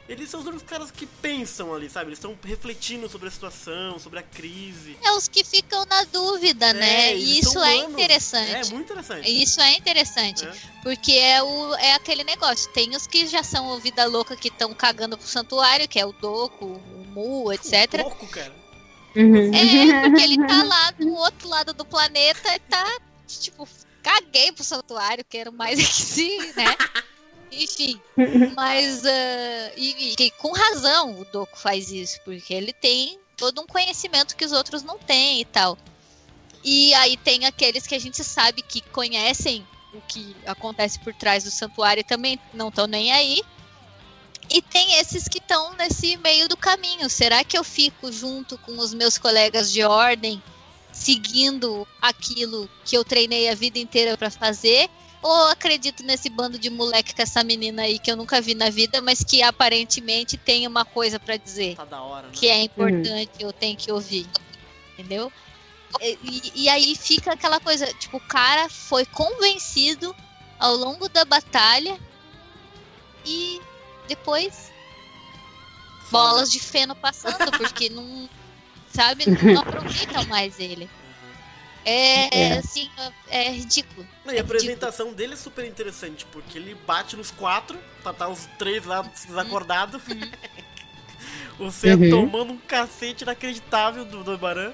eles são os únicos caras que pensam ali, sabe? Eles estão refletindo sobre a situação, sobre a crise. É os que ficam na dúvida, né? eles E isso é interessante. É muito interessante. Isso é interessante. É. Porque é, o, é aquele negócio. Tem os que já são o vida louca que estão cagando pro santuário, que é o Doku, o Mu, etc. Louco, cara. Uhum. É, porque ele tá lá do outro lado do planeta e tá, tipo, caguei pro santuário, quero mais aqui sim, né? Enfim, mas. ah, e, e com razão o Doku faz isso, porque ele tem todo um conhecimento que os outros não têm e tal. E aí tem aqueles que a gente sabe que conhecem o que acontece por trás do santuário e também não estão nem aí. E tem esses que estão nesse meio do caminho. Será que eu fico junto com os meus colegas de ordem, seguindo aquilo que eu treinei a vida inteira para fazer? Ou acredito nesse bando de moleque com essa menina aí que eu nunca vi na vida, mas que aparentemente tem uma coisa para dizer? Tá da hora, né? Que é importante, eu tenho que ouvir. Entendeu? E, e- e aí fica aquela coisa, tipo, o cara foi convencido ao longo da batalha e depois bolas de feno passando, porque não, sabe, não aproveitam mais ele. É, É. assim, é ridículo. Não, E a apresentação dele é super interessante, porque ele bate nos quatro, pra estar os três lá desacordados. o Seiya Uhum. tomando um cacete inacreditável do Debaran.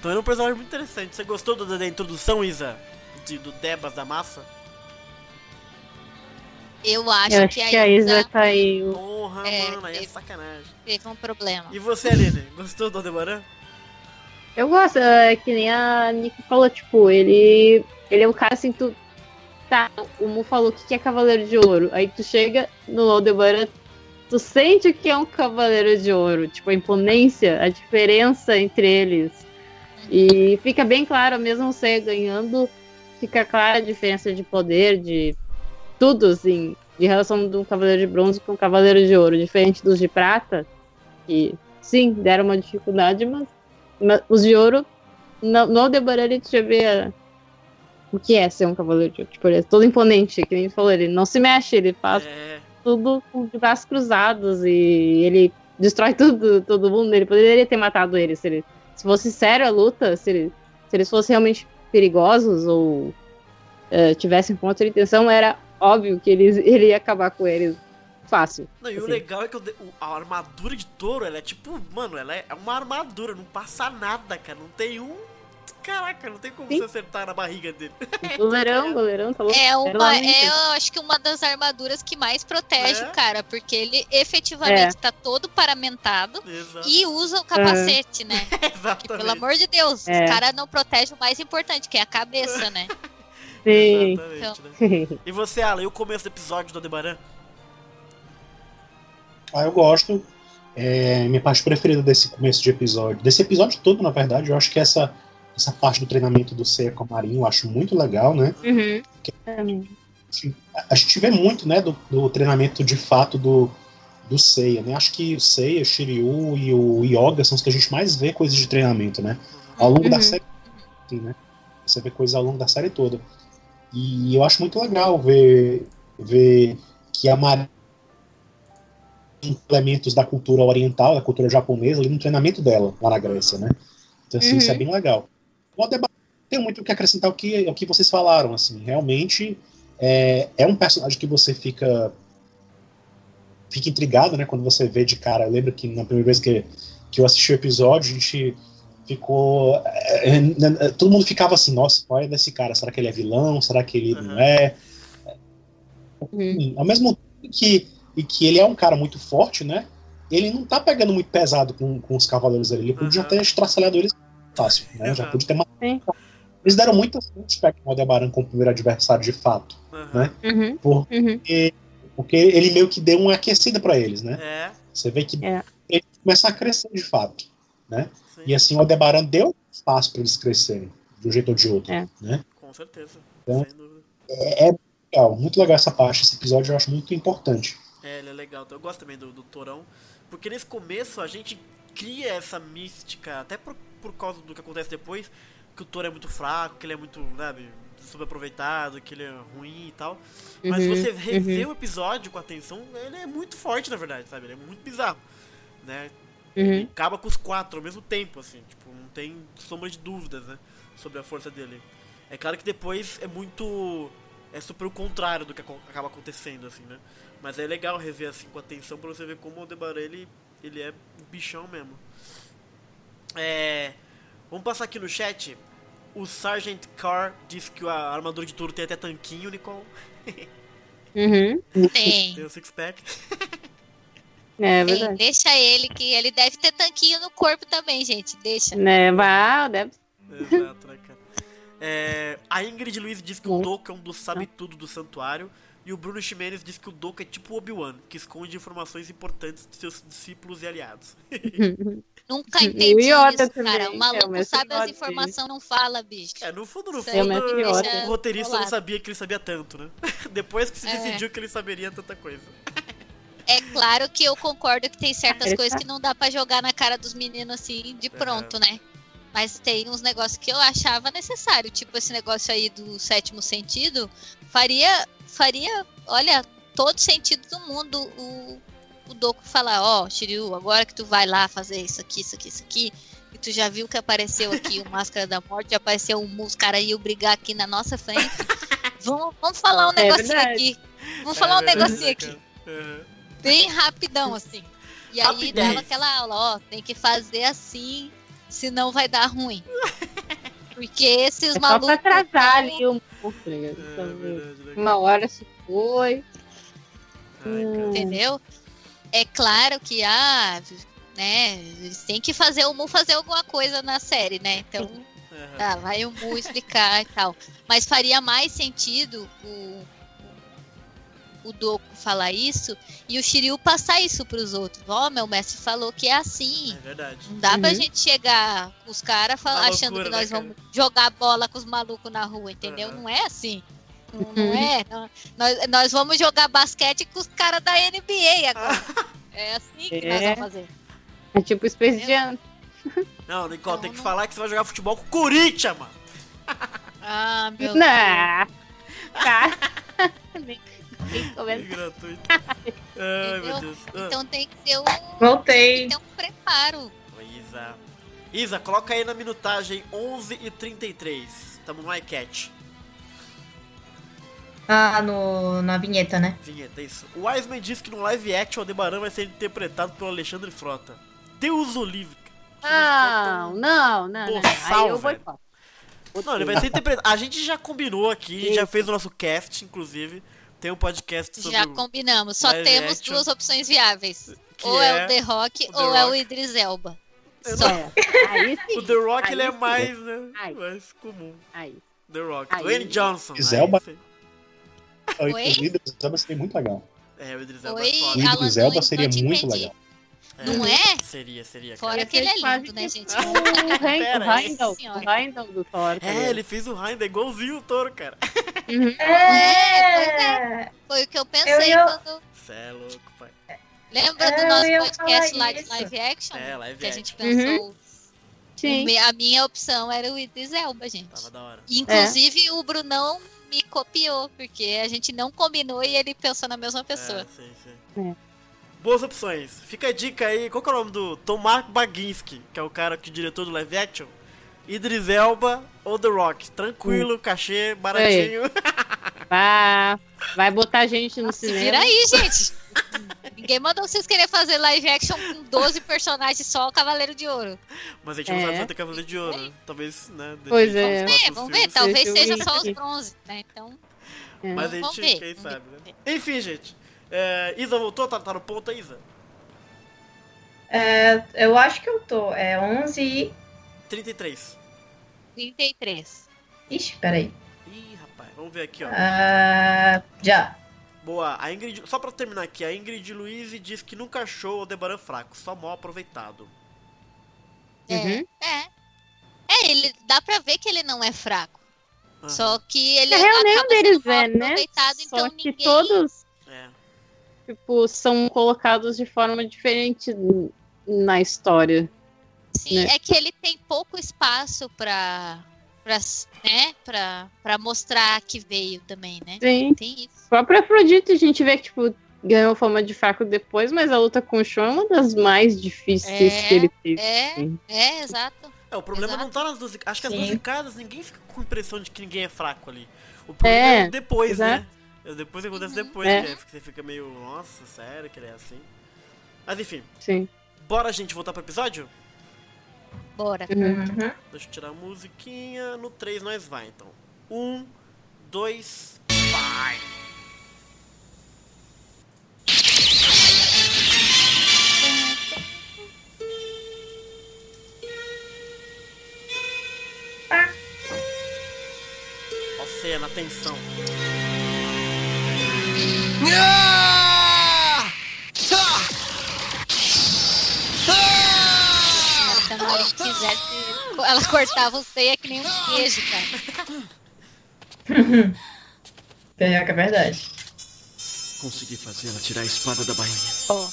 Então é um personagem muito interessante. Você gostou do- da introdução, Isa? De- do Debas da massa? Eu acho, Eu acho que, que a Isa tá aí. Porra, É, mano, aí é teve- sacanagem. teve um problema. E você, Aline, gostou do Aldebaran? Eu gosto, é que nem a Nick falou, tipo, ele. Ele é um cara assim, tu. Tá, o Mu falou que que é Cavaleiro de Ouro. Aí tu chega no Aldebaran, tu sente que é um Cavaleiro de Ouro. Tipo, a imponência, a diferença entre eles. E fica bem claro, mesmo você ganhando, fica clara a diferença de poder, de tudo, assim, de relação de um Cavaleiro de Bronze com um Cavaleiro de Ouro. Diferente dos de prata, que sim, deram uma dificuldade, mas os de ouro, no, no Aldebaran gente já vê o que é ser um cavaleiro de ouro. Tipo, ele é todo imponente, que nem falou, ele não se mexe, ele faz É. tudo com braços cruzados e ele destrói tudo, todo mundo. Ele poderia ter matado ele se, ele, se fosse sério a luta, se, ele- se eles fossem realmente perigosos ou eh, tivessem com outra intenção, era óbvio que eles, ele ia acabar com eles fácil. Não, e o assim. legal é que o o- a armadura de touro, ela é tipo, mano, ela é uma armadura, não passa nada, cara. Não tem um. Caraca, não tem como Sim. você acertar na barriga dele. Goleirão, goleirão, tá louco. É uma, é, dentro. eu acho que uma das armaduras que mais protege É? o cara, porque ele efetivamente É. tá todo paramentado Exato. e usa o capacete, né? Que, Exatamente. pelo amor de Deus, É. o cara não protege o mais importante, que é a cabeça, né? Sim. Exatamente, né? E você, Alan, e o começo do episódio do Aldebaran? Ah, eu gosto. É, minha parte preferida desse começo de episódio, desse episódio todo, na verdade, eu acho que essa, essa parte do treinamento do Seiya com a Marinho eu acho muito legal, né? Uhum. A gente vê muito, né, do, do treinamento de fato do, do Seiya, né? Acho que o Seiya, o Shiryu e o Yoga são os que a gente mais vê coisas de treinamento, né? Ao longo da Uhum. série, sim, né? Você vê coisas ao longo da série toda. E eu acho muito legal ver, ver que a Marinho tem elementos da cultura oriental, da cultura japonesa, ali no treinamento dela, lá na Grécia, né? Então, assim, Uhum. isso é bem legal. O Aldebaran tem muito o que acrescentar ao que, ao que vocês falaram, assim, realmente é, é um personagem que você fica fica intrigado, né, quando você vê de cara. Eu lembro que na primeira vez que, que eu assisti o episódio, a gente ficou. é, é, é, todo mundo ficava assim, nossa, qual é desse cara? Será que ele é vilão? Será que ele não é? Enfim, Ao mesmo tempo que, e que ele é um cara muito forte, né? Ele não tá pegando muito pesado com, com os cavaleiros ali. Ele podia ter estraçalhado eles fácil, né? Já podia ter matado. Eles deram muita sorte para o Aldebaran como primeiro adversário de fato, né? Uhum. Porque, porque ele meio que deu uma aquecida para eles, né? É. Você vê que É. ele começa a crescer de fato, né? E assim o Aldebaran deu espaço para eles crescerem de um jeito ou de outro, É. né? Com certeza. Então, é, é legal, muito legal essa parte. Esse episódio eu acho muito importante. É, ele é legal. Eu gosto também do, do Torão. Porque nesse começo a gente cria essa mística, até por, por causa do que acontece depois, que o Toro é muito fraco, que ele é muito, sabe, subaproveitado, que ele é ruim e tal. Mas Uhum, você rever uhum. o episódio com atenção, ele é muito forte, na verdade, sabe? Ele é muito bizarro, né? Uhum. Acaba com os quatro ao mesmo tempo, assim, tipo, não tem sombra de dúvidas, né? Sobre a força dele. É claro que depois é muito. É super o contrário do que acaba acontecendo, assim, né? Mas é legal rever assim com atenção pra você ver como o Aldebaran ele, ele é um bichão mesmo. É. Vamos passar aqui no chat. O Sergeant Carr disse que a armadura de touro tem até tanquinho, Nicole. Uhum. Tem. Tem o six pack. É verdade. deixa ele, que ele deve ter tanquinho no corpo também, gente. Deixa. Né, vai, deve Exato, né, cara? É, a Ingrid Luiz diz que o Doku é um dos sabe-tudo do santuário. E o Bruno Ximenes diz que o Doku é tipo o Obi-Wan, que esconde informações importantes de seus discípulos e aliados. Nunca entendi isso, cara. também, O é, maluco o mestre sabe as informações, não fala, bicho. É, no fundo, no fundo, o roteirista não sabia que ele sabia tanto, né? Depois que se É. decidiu que ele saberia tanta coisa. É claro que eu concordo que tem certas Ele coisas que não dá pra jogar na cara dos meninos assim de pronto, né? Mas tem uns negócios que eu achava necessário, tipo esse negócio aí do sétimo sentido, faria, faria, olha, todo sentido do mundo o, o Doku falar, ó, Shiryu, agora que tu vai lá fazer isso aqui, isso aqui, isso aqui, e tu já viu que apareceu aqui o Máscara da Morte, apareceu um, os caras iam brigar aqui na nossa frente. Vamos, vamos falar um É negocinho verdade. aqui. Vamos falar um É negocinho aqui? Uhum. bem rapidão, assim. E aí Rapidez. dava aquela aula, ó, tem que fazer assim, senão vai dar ruim. Porque esses É só malucos. pra atrasar ali o É Então, verdade? Uma hora se foi. Ai, cara. Entendeu? É claro que, ah, né, eles têm que fazer o Mu fazer alguma coisa na série, né? Então, tá, vai o Mu explicar e tal. Mas faria mais sentido o, o Doku falar isso e o Shiryu passar isso pros outros. Ó, meu mestre falou que é assim. É verdade. Não dá pra Uhum. gente chegar com os caras achando que nós né, vamos jogar bola com os malucos na rua, entendeu? Aham. Não é assim. Não, não é. Não- nós, nós vamos jogar basquete com os caras da NBA agora. É assim que nós É. vamos fazer. É tipo Space Jam. Não, Nicole, tem que não- falar que você vai jogar futebol com o Corinthians, mano. Ah, meu Não. Tá. Que começa. gratuito. Ai, meu? Deus. Ah, Então tem que ter um, Voltei. tem que ter um preparo. Oi, Isa. Isa, coloca aí na minutagem 11 e 33. Tamo no iCat. Ah, no, na vinheta, né? Vinheta, isso. O Wiseman disse que no live action o Aldebaran vai ser interpretado pelo Alexandre Frota. Deus o livre. Não, não, não, não. Aí Boçal, eu vou. Não, ele vai ser interpretado. A gente já combinou aqui, a gente já fez o nosso cast, inclusive. Tem um podcast sobre Já combinamos. Só live temos action, duas opções viáveis. Ou é, é o The Rock o The ou é o Rock. Idris Elba. Eu Só. não- Aí sim. O The Rock Aí ele é sim. mais, né? Aí. Mais comum. Aí. The Rock. Aí. Dwayne Johnson. Idris Elba? O? Idris Elba seria muito legal. É, o Idris Elba Oi, é. O Idris Alan, Elba seria muito entendi. legal. Não é? Seria, seria. Fora cara. que ele é lindo, né, gente? O. Heimdall do Thor. tá É, ele fez o Heimdall igualzinho o touro, cara. Uhum. É, Foi o que eu pensei Eu ia- quando. Cê é louco, pai. Lembra É, do eu nosso podcast lá de live action? É, live que a action. gente pensou. Uhum. Sim. A minha opção era o Idris Elba, gente. Tava da hora. Inclusive, o Brunão me copiou, porque a gente não combinou e ele pensou na mesma pessoa. É, sim, sim. É. Boas opções. Fica a dica aí. Qual que é o nome do Tomar Baginski, que é o cara que é o diretor do live action? Idris Elba ou The Rock. Tranquilo, cachê, baratinho. Vai, vai botar gente no Se cinema. vira aí, gente. Ninguém mandou vocês querer fazer live action com 12 personagens só o Cavaleiro de Ouro. Mas a gente não sabe É. se vai ter Cavaleiro de Ouro. né? Talvez, né? Pois é. É, próximos vamos ver, talvez eu seja vi só os aqui. bronze, né? Então, É. Mas a Vamos gente, ver, quem vamos sabe, ver. né? Enfim, gente. É, Isa voltou? Tá, tá no ponto aí, Isa? é, eu acho que eu tô. É 11 e... 33. 33. Ixi, peraí. Ih, rapaz. Vamos ver aqui, ó. Ah, já. Boa, a Ingrid. Só pra terminar aqui, a Ingrid Luiz diz que nunca achou o Aldebaran fraco, só mal aproveitado. Uhum. É. É, ele dá pra ver que ele não é fraco. Só que ele Na real, acaba nenhum sendo deles mal é, né? aproveitado, Só então que ninguém... todos, É. tipo, são colocados de forma diferente na história. Sim, né? é que ele tem pouco espaço pra, pra, né, pra, pra mostrar que veio também, né? Sim. Tem isso. O próprio Afrodite, a gente vê que, tipo, ganhou fama de fraco depois, mas a luta com o Shun é uma das mais difíceis É, que ele teve. É, Sim. é, exato. É, o problema Exato. não tá nas duas. Acho que as Sim. duas encadas ninguém fica com a impressão de que ninguém é fraco ali. O problema é, É, depois, exato. né? Depois que acontece Uhum. depois, É. que é- você fica meio. Nossa, sério que ele é assim. Mas enfim, Sim. bora gente voltar pro episódio? Bora. Uhum. Uhum. Deixa eu tirar a musiquinha. No 3 nós vai, então. Um, dois, vai! Ó, cena, atenção. Se a quisesse, ela cortava o ceia que nem um queijo, cara. Pior que é verdade. Consegui fazer ela tirar a espada da bainha. Ó.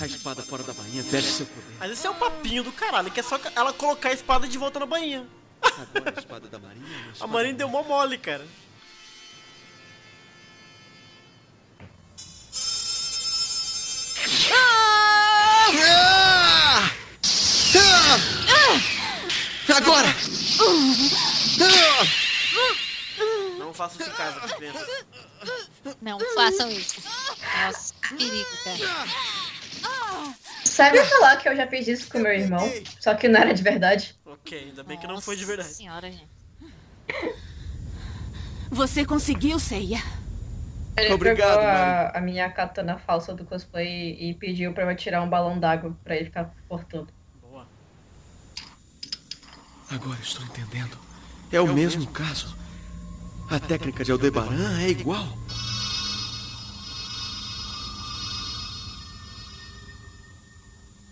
A espada fora da bainha perde seu poder. Mas esse é o papinho do caralho, que é só ela colocar a espada de volta na bainha. Agora a espada da marinha. é uma A espada Marina deu mó mole, cara. Agora! Não faça isso em casa, crianças. Não façam isso. Nossa, que perigo, cara. Sabe falar que eu já fiz isso com meu irmão? Só que não era de verdade. Ok, ainda bem que não foi de verdade. Nossa senhora, gente. Você conseguiu, Seiya. Ele Obrigado, pegou a, a minha katana falsa do cosplay e pediu pra eu tirar um balão d'água pra ele ficar cortando. Boa. Agora estou entendendo. É o mesmo caso. A técnica de Aldebaran é igual.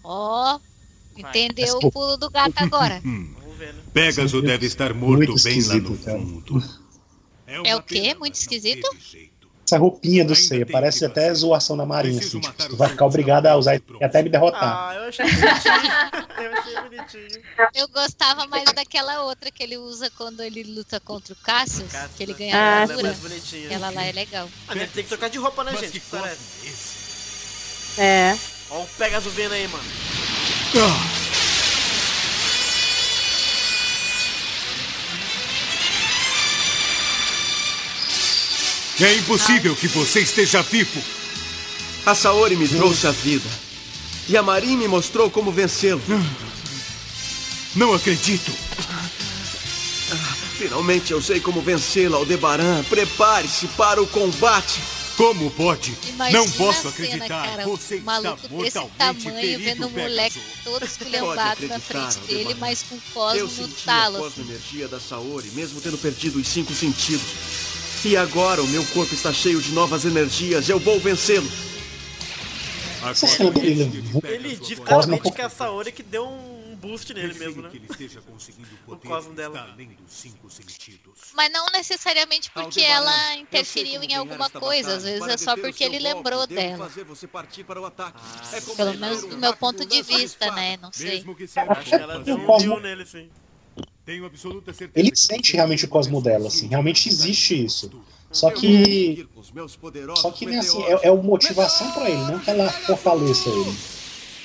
Ó, entendeu Desculpa. o pulo do gato agora. Vamos ver, né? Pégaso deve estar morto Muito bem lá no fundo. É uma o quê? Muito esquisito? Essa roupinha do Seiya tem parece até zoação da Marinha, assim. Tipo, tu vai ficar obrigado a usar e até me derrotar. Ah, eu achei bonitinho. eu achei bonitinho. Eu gostava mais daquela outra que ele usa quando ele luta contra o Cassius, que ele né? ganha Ah, a Ela é armadura. bonitinha. Ela lá é legal. Ah, mas tem que trocar de roupa, né, Mas gente? que história é é? É. Ó o Pegasus vendo aí, mano. Ah! É impossível que você esteja vivo. A Saori me trouxe a vida. E a Marin me mostrou como vencê-lo. Não acredito. Finalmente eu sei como vencê-lo, Aldebaran. Prepare-se para o combate. Como pode? Imagina não posso cena, acreditar. cara, Você maluco está desse mortalmente tamanho, ferido, vendo o moleque todo esculhambado na frente dele, Aldebaran. mas com Eu cosmo no senti a talo. assim. cosmoenergia da Saori, mesmo tendo perdido os cinco sentidos. E agora o meu corpo está cheio de novas energias. Eu vou vencê-lo. Essa cena dele, Ele diz claramente que é a Saori que deu um boost nele mesmo, né? O cosmo dela. está além dos cinco sentidos. Mas não necessariamente porque ela interferiu em alguma coisa, às vezes é só porque ele lembrou dela. ataque. É Pelo menos do meu ponto de vista, né? Não sei. Mesmo que seja Acho que ela deu um nele, sim. Tenho absoluta certeza. ele sente realmente o cosmo dela, assim, realmente existe isso. Só que. Só que né, assim, é, é uma motivação pra ele, não que ela fortaleça ele.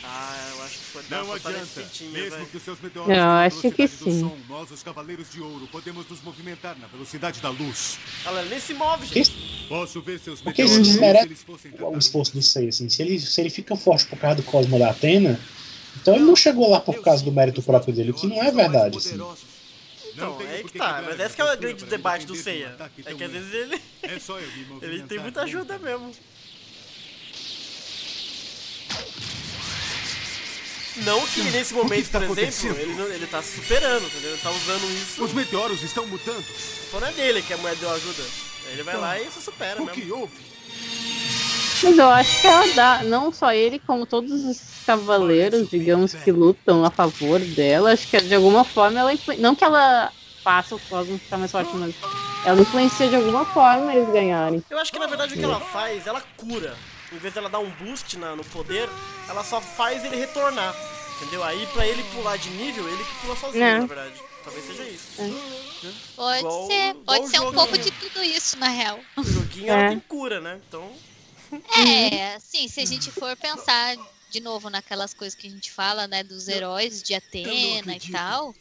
Ah, eu acho que foi dar Não uma Mesmo que os seus Eu meteoros a acho que velocidade do sim. som, nós, os Cavaleiros de Ouro, podemos nos movimentar na velocidade da luz. Ela nem se move, gente. Posso ver seus Porque eles fossem o esforço do Sei, assim. Se ele, se ele fica forte por causa do cosmo da Atena, então ele não chegou lá por causa do mérito próprio dele, o que não é verdade, assim. Então, é que que tá. Mas esse que é o grande debate do Seiya. ataque É que às vezes ele. É Ele tem muita ajuda mesmo. Não que nesse momento, está por exemplo, acontecendo? ele, não- ele tá se superando, entendeu? Ele tá usando isso. Os meteoros estão mudando. Só não é dele que a mulher deu ajuda. Ele vai lá e se supera O mesmo. que houve? Mas eu acho que ela dá, não só ele, como todos os cavaleiros, digamos, que lutam a favor dela, acho que de alguma forma ela influ- Não que ela faça o Cosmo ficar mais forte, mas ela influencia de alguma forma eles ganharem. Eu acho que na verdade o que ela faz, ela cura. Em vez dela dar um boost na- no poder, ela só faz ele retornar. Entendeu? Aí pra ele pular de nível, ele que pula sozinho, É. na verdade. Talvez seja isso. Pode Igual- ser, igual pode ser um pouco de tudo isso, na real. O joguinho É. ela tem cura, né? Então. É, assim, se a gente for pensar de novo naquelas coisas que a gente fala, né, dos heróis de Atena e tal,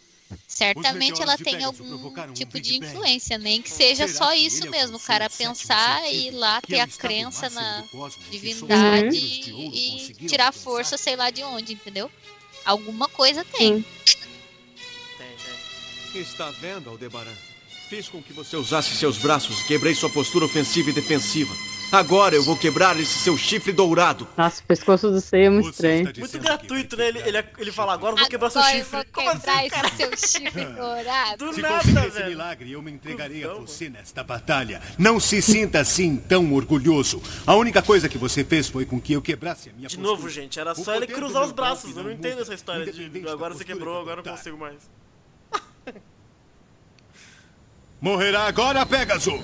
certamente ela tem algum um tipo Big de influência, nem que seja Será só isso mesmo, o cara pensar e ir lá ter a crença na divindade e tirar força, sei lá de onde, entendeu? Alguma coisa tem. Sim. Tem, tem. Está vendo, Aldebaran? Fiz com que você usasse seus braços e quebrei sua postura ofensiva e defensiva. Agora eu vou quebrar esse seu chifre dourado. Nossa, o pescoço do Sei é muito Você estranho. está Muito gratuito, que né? Ele, ele, ele fala, agora eu vou quebrar seu Agora eu chifre. vou Como quebrar assim, cara? esse seu chifre dourado. Do Se nada, conseguir esse velho. milagre, eu me entregarei a você nesta batalha. Não se sinta assim tão orgulhoso. A única coisa que você fez foi com que eu quebrasse a minha De postura. novo, gente, era só ele cruzar os braços. Eu não entendo essa história de agora você quebrou, que agora eu não adotar. consigo mais. Morrerá agora, Pégaso!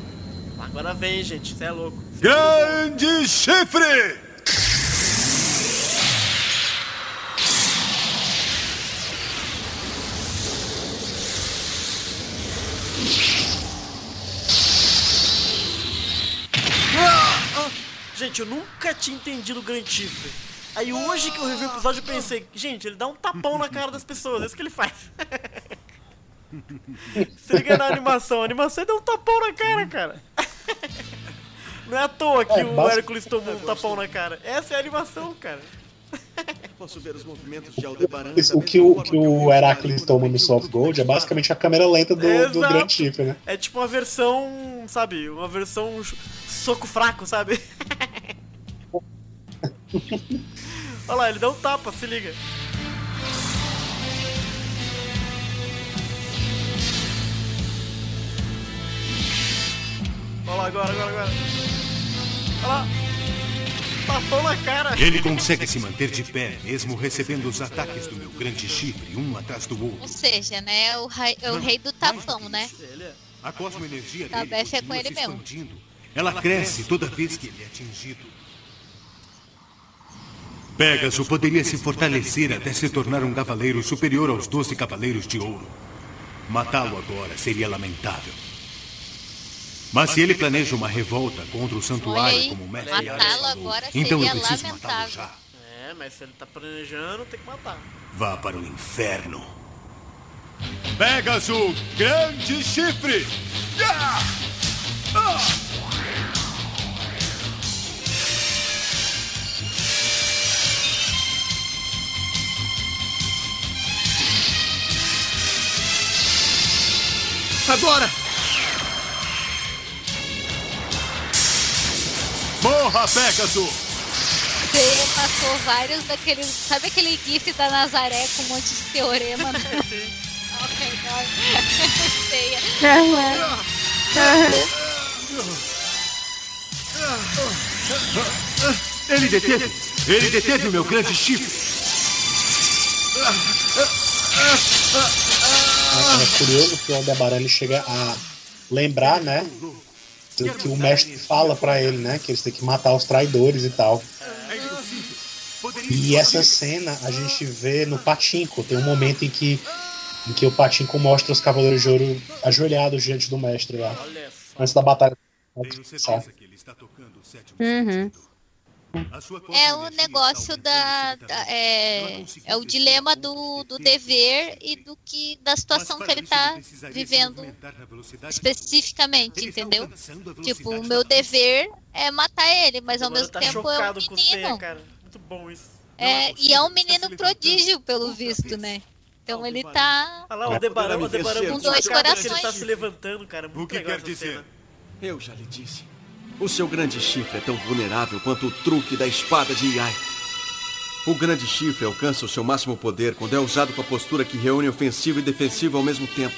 Agora vem, gente, você é louco. Grande chifre! Gente, eu nunca tinha entendido o Grande Chifre. Aí hoje que eu revi o episódio eu pensei, gente, ele dá um tapão na cara das pessoas, é isso que ele faz. Se liga na animação, a animação ele dá um tapão na cara, cara. Não é à toa que É, o basic- Hércules tomou um tapão na cara. Essa é a animação, cara. Posso ver os movimentos de Aldebaran. O que o, que o Heracles toma no Soft Gold é basicamente a câmera lenta do, do Exato. Grande Chifre, né? É tipo uma versão, sabe, uma versão soco fraco, sabe? Olha lá, ele dá um tapa, se liga. Olha lá, agora, agora, agora. Olha lá. Tapão na cara. Ele consegue se manter de pé, mesmo recebendo os ataques do meu grande chifre, um atrás do Ou outro. seja, né, o, rei- o rei do tapão, né? É. A cosmoenergia Tá, dele é com ele se mesmo. Ela cresce toda vez que ele é atingido. Pegasus poderia se fortalecer até se tornar um cavaleiro superior aos doze cavaleiros de ouro. Matá-lo agora seria lamentável. Mas se ele planeja uma revolta contra o santuário como mestre então eu preciso matá-lo já. É, mas se ele tá planejando, tem que matar. Vá para o inferno. Pegasus, grande chifre! Ah! ah! Agora! Morra, Pegasus! Você passou vários daqueles. Sabe aquele GIF da Nazaré com um monte de teorema? no- Oh my god. Feia. Ele deteve! Ele deteve o meu grande chifre! É, curioso que o Aldebaran chega a lembrar, né? Que o mestre fala pra ele, né? Que eles têm que matar os traidores e tal. E essa cena a gente vê no Patinco. Tem um momento em que, em que o Patinco mostra os Cavaleiros de Ouro ajoelhados diante do mestre lá. Antes da batalha. Sabe? Uhum. É o negócio da. da- é, é o dilema do, do dever e do que da situação que ele tá vivendo especificamente, entendeu? Tipo, o meu dever é matar ele, mas ao mesmo tá tempo é um menino. cara. Muito bom isso. É, e é um menino prodígio, pelo visto, né? Então ele tá. Olha lá, o Aldebaran, o Aldebaran Com dois que ele corações. tá se levantando, cara. Muito O que legal quer dizer? Eu já lhe disse. O seu grande chifre é tão vulnerável quanto o truque da espada de Iai. O grande chifre alcança o seu máximo poder quando é usado com a postura que reúne ofensivo e defensivo ao mesmo tempo.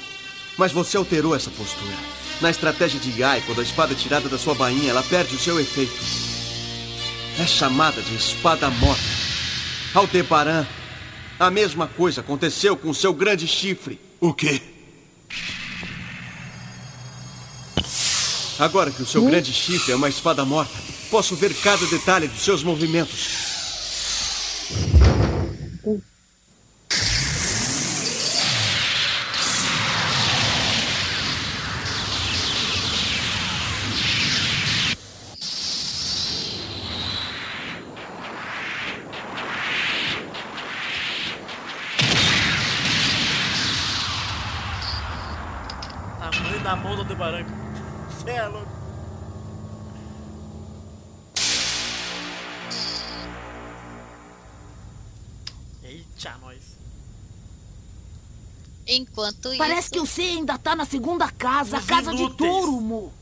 Mas você alterou essa postura. Na estratégia de Iai, quando a espada é tirada da sua bainha, ela perde o seu efeito. É chamada de espada morta. Aldebaran, a mesma coisa aconteceu com o seu grande chifre. O quê? Agora que o seu grande chifre é uma espada morta, posso ver cada detalhe dos seus movimentos. Enquanto Parece isso. que o C ainda tá na segunda casa, a Os casa de inúteis. touro, Mo.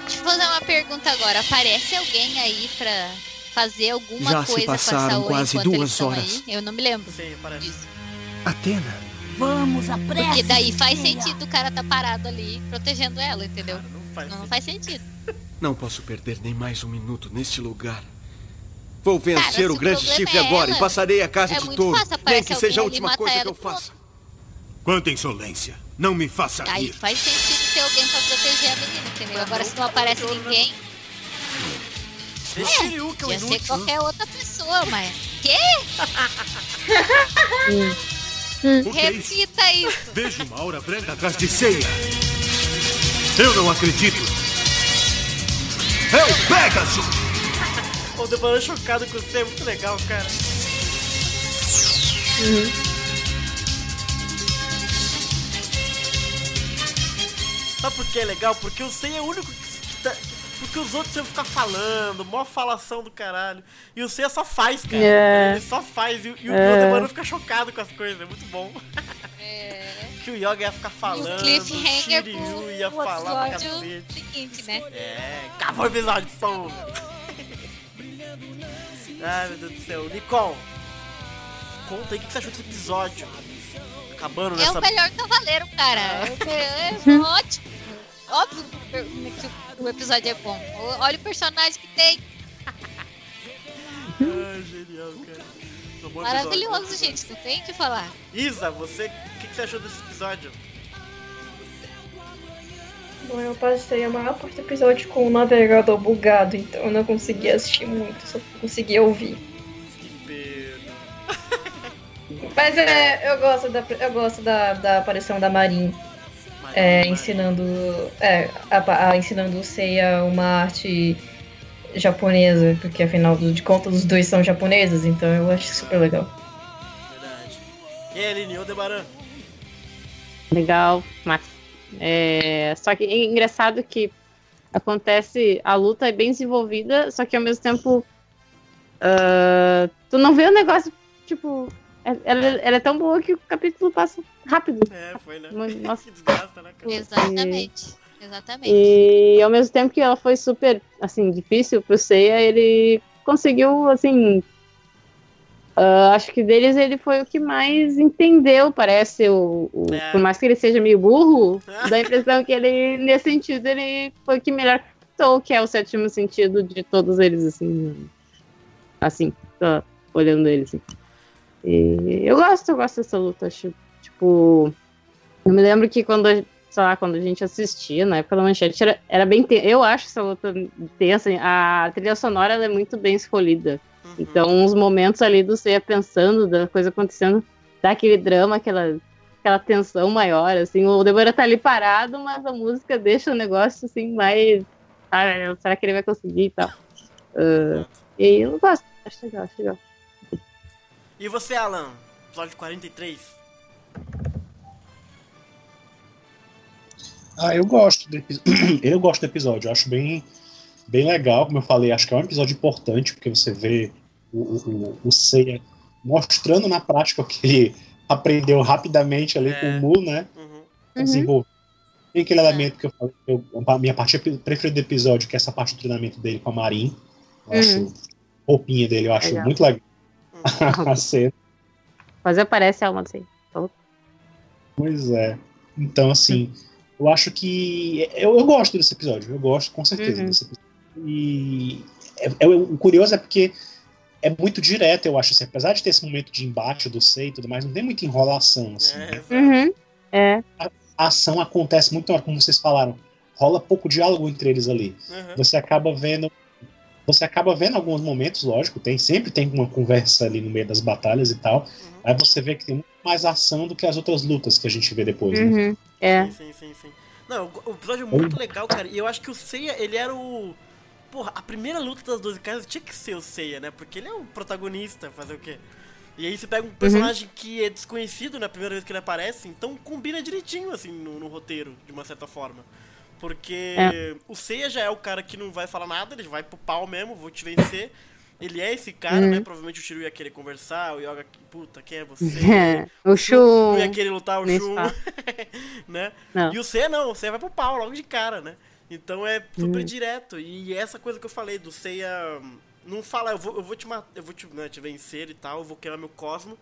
Deixa eu fazer uma pergunta agora. Aparece alguém aí pra fazer alguma Já se coisa com a passaram quase enquanto duas eles estão horas. aí? Eu não me lembro. Sim, parece. disso. Atena, Vamos, apressa. Porque daí faz sentido o cara tá parado ali protegendo ela, entendeu? Não faz Não sentido. faz sentido. Não posso perder nem mais um minuto neste lugar. Vou vencer Cara, o grande chifre é agora ela, e passarei a casa é de touro. Nem que seja a última coisa que eu faça. Quanta insolência! Não me faça Aí rir! faz sentido ter alguém pra proteger a menina, entendeu? Agora se não aparece ninguém, é o ia ser qualquer outra pessoa, mas. Quê? É isso? Repita isso. Vejo uma aura branca atrás de ceia! Eu não acredito! É o Pegasus! O Aldebaran chocado com você é muito legal, cara. Sabe por que é legal? Porque o Sei é o único que, que tá. Porque os outros iam ficar falando, mó falação do caralho. E o Seiya só faz, cara. É. Ele só faz. E, o- e o É. Fica chocado com as coisas, é muito bom. É. Que o Yoga ia ficar E falando, o o cliffhanger Shiryu ia falar pra cacete. seguinte, né? É, acabou o episódio, pô. Ai, meu Deus do céu. Nicole, conta aí o que você achou desse episódio. Acabando É nessa... o melhor cavaleiro, cara. É, é ótimo. Óbvio que o- episódio é bom. Olha o personagem que tem. Ai, genial, cara. Bom episódio. Maravilhoso, gente. Não tem o que falar. Isa, você, o que, que você achou desse episódio? Bom, eu passei a maior parte do episódio com o navegador bugado, então eu não conseguia assistir muito, só conseguia ouvir. Que pena. Mas é, eu gosto da, eu gosto da, da aparição da Marin é, ensinando, é, a, a- ensinando o Seiya uma arte japonesa, porque afinal de contas os dois são japoneses, então eu acho super legal. Verdade. E aí, Aline, Aldebaran? Legal, mas é, só que é engraçado que acontece, a luta é bem desenvolvida, só que ao mesmo tempo ah, tu não vê o negócio, tipo, é- ela, ela é tão boa que o capítulo passa rápido. É, foi, né? Nossa. que desgasta, né, cara? Exatamente. Exatamente. E ao mesmo tempo que ela foi super, assim, difícil pro Seiya, ele conseguiu, assim. Ah, acho que deles ele foi o que mais entendeu, parece. O, o- É. Por mais que ele seja meio burro, dá a impressão que ele, nesse sentido, ele foi o que melhor captou, que é o sétimo sentido de todos eles, assim. Assim, tô olhando ele, assim. E eu gosto, eu gosto dessa luta, acho, tipo. Eu me lembro que quando, a- sei lá, quando a gente assistia, na época da manchete, era, era bem tensa. Eu acho essa luta tensa. A trilha sonora é muito bem escolhida. Então, os momentos ali do Seiya pensando, da coisa acontecendo, dá aquele drama, aquela, aquela tensão maior, assim. O Débora tá ali parado, mas a música deixa o negócio, assim, mais... Ah, será que ele vai conseguir e tal? Ah, e eu gosto, acho legal, acho legal. E você, Alan? Episódio 43. Ah, eu gosto do eu gosto do episódio, eu acho bem, bem legal, como eu falei, acho que é um episódio importante, porque você vê o, o, o- Seiya mostrando na prática o que ele aprendeu rapidamente ali com o Mu, né? Desenvolver. Tem aquele elemento que eu falei, eu- a minha parte preferida do episódio, que é essa parte do treinamento dele com a Marin. Eu acho Uhum. a roupinha dele, eu acho Legal. muito legal. a cena. Mas aparece a alma. Então, Pois é. Então, assim, eu acho que. Eu, eu gosto desse episódio. Eu gosto, com certeza, Uhum. desse episódio. E. É, é- o curioso é porque é muito direto, eu acho. Assim, apesar de ter esse momento de embate do Sei e tudo mais, não tem muita enrolação. Assim, né? Uhum. É. A, a ação acontece muito na hora, como vocês falaram. Rola pouco diálogo entre eles ali. Uhum. Você acaba vendo. Você acaba vendo alguns momentos, lógico, tem sempre tem uma conversa ali no meio das batalhas e tal. Aí você vê que tem muito mais ação do que as outras lutas que a gente vê depois, né? Uhum. É. Sim, sim, sim, sim. Não, o o episódio é muito legal, cara. E eu acho que o Seiya, ele era o. Porra, a primeira luta das 12 casas tinha que ser o Seiya, né? Porque ele é o protagonista, fazer o quê? E aí você pega um personagem que é desconhecido na primeira vez que ele aparece, então combina direitinho, assim, no, no roteiro, de uma certa forma. Porque É. o Seiya já é o cara que não vai falar nada, ele vai pro pau mesmo, vou te vencer. Ele é esse cara, Uhum. né? Provavelmente o Shiryu ia querer conversar, o Yoga, puta, quem é você? O Shun. Não ia querer lutar o Shun, né? Não. E o C não, o C vai pro pau logo de cara, né? Então é super Hum. direto. E essa coisa que eu falei do Seiya não fala, eu vou, eu vou te matar, eu vou te, né, te vencer e tal, eu vou queimar meu cosmo.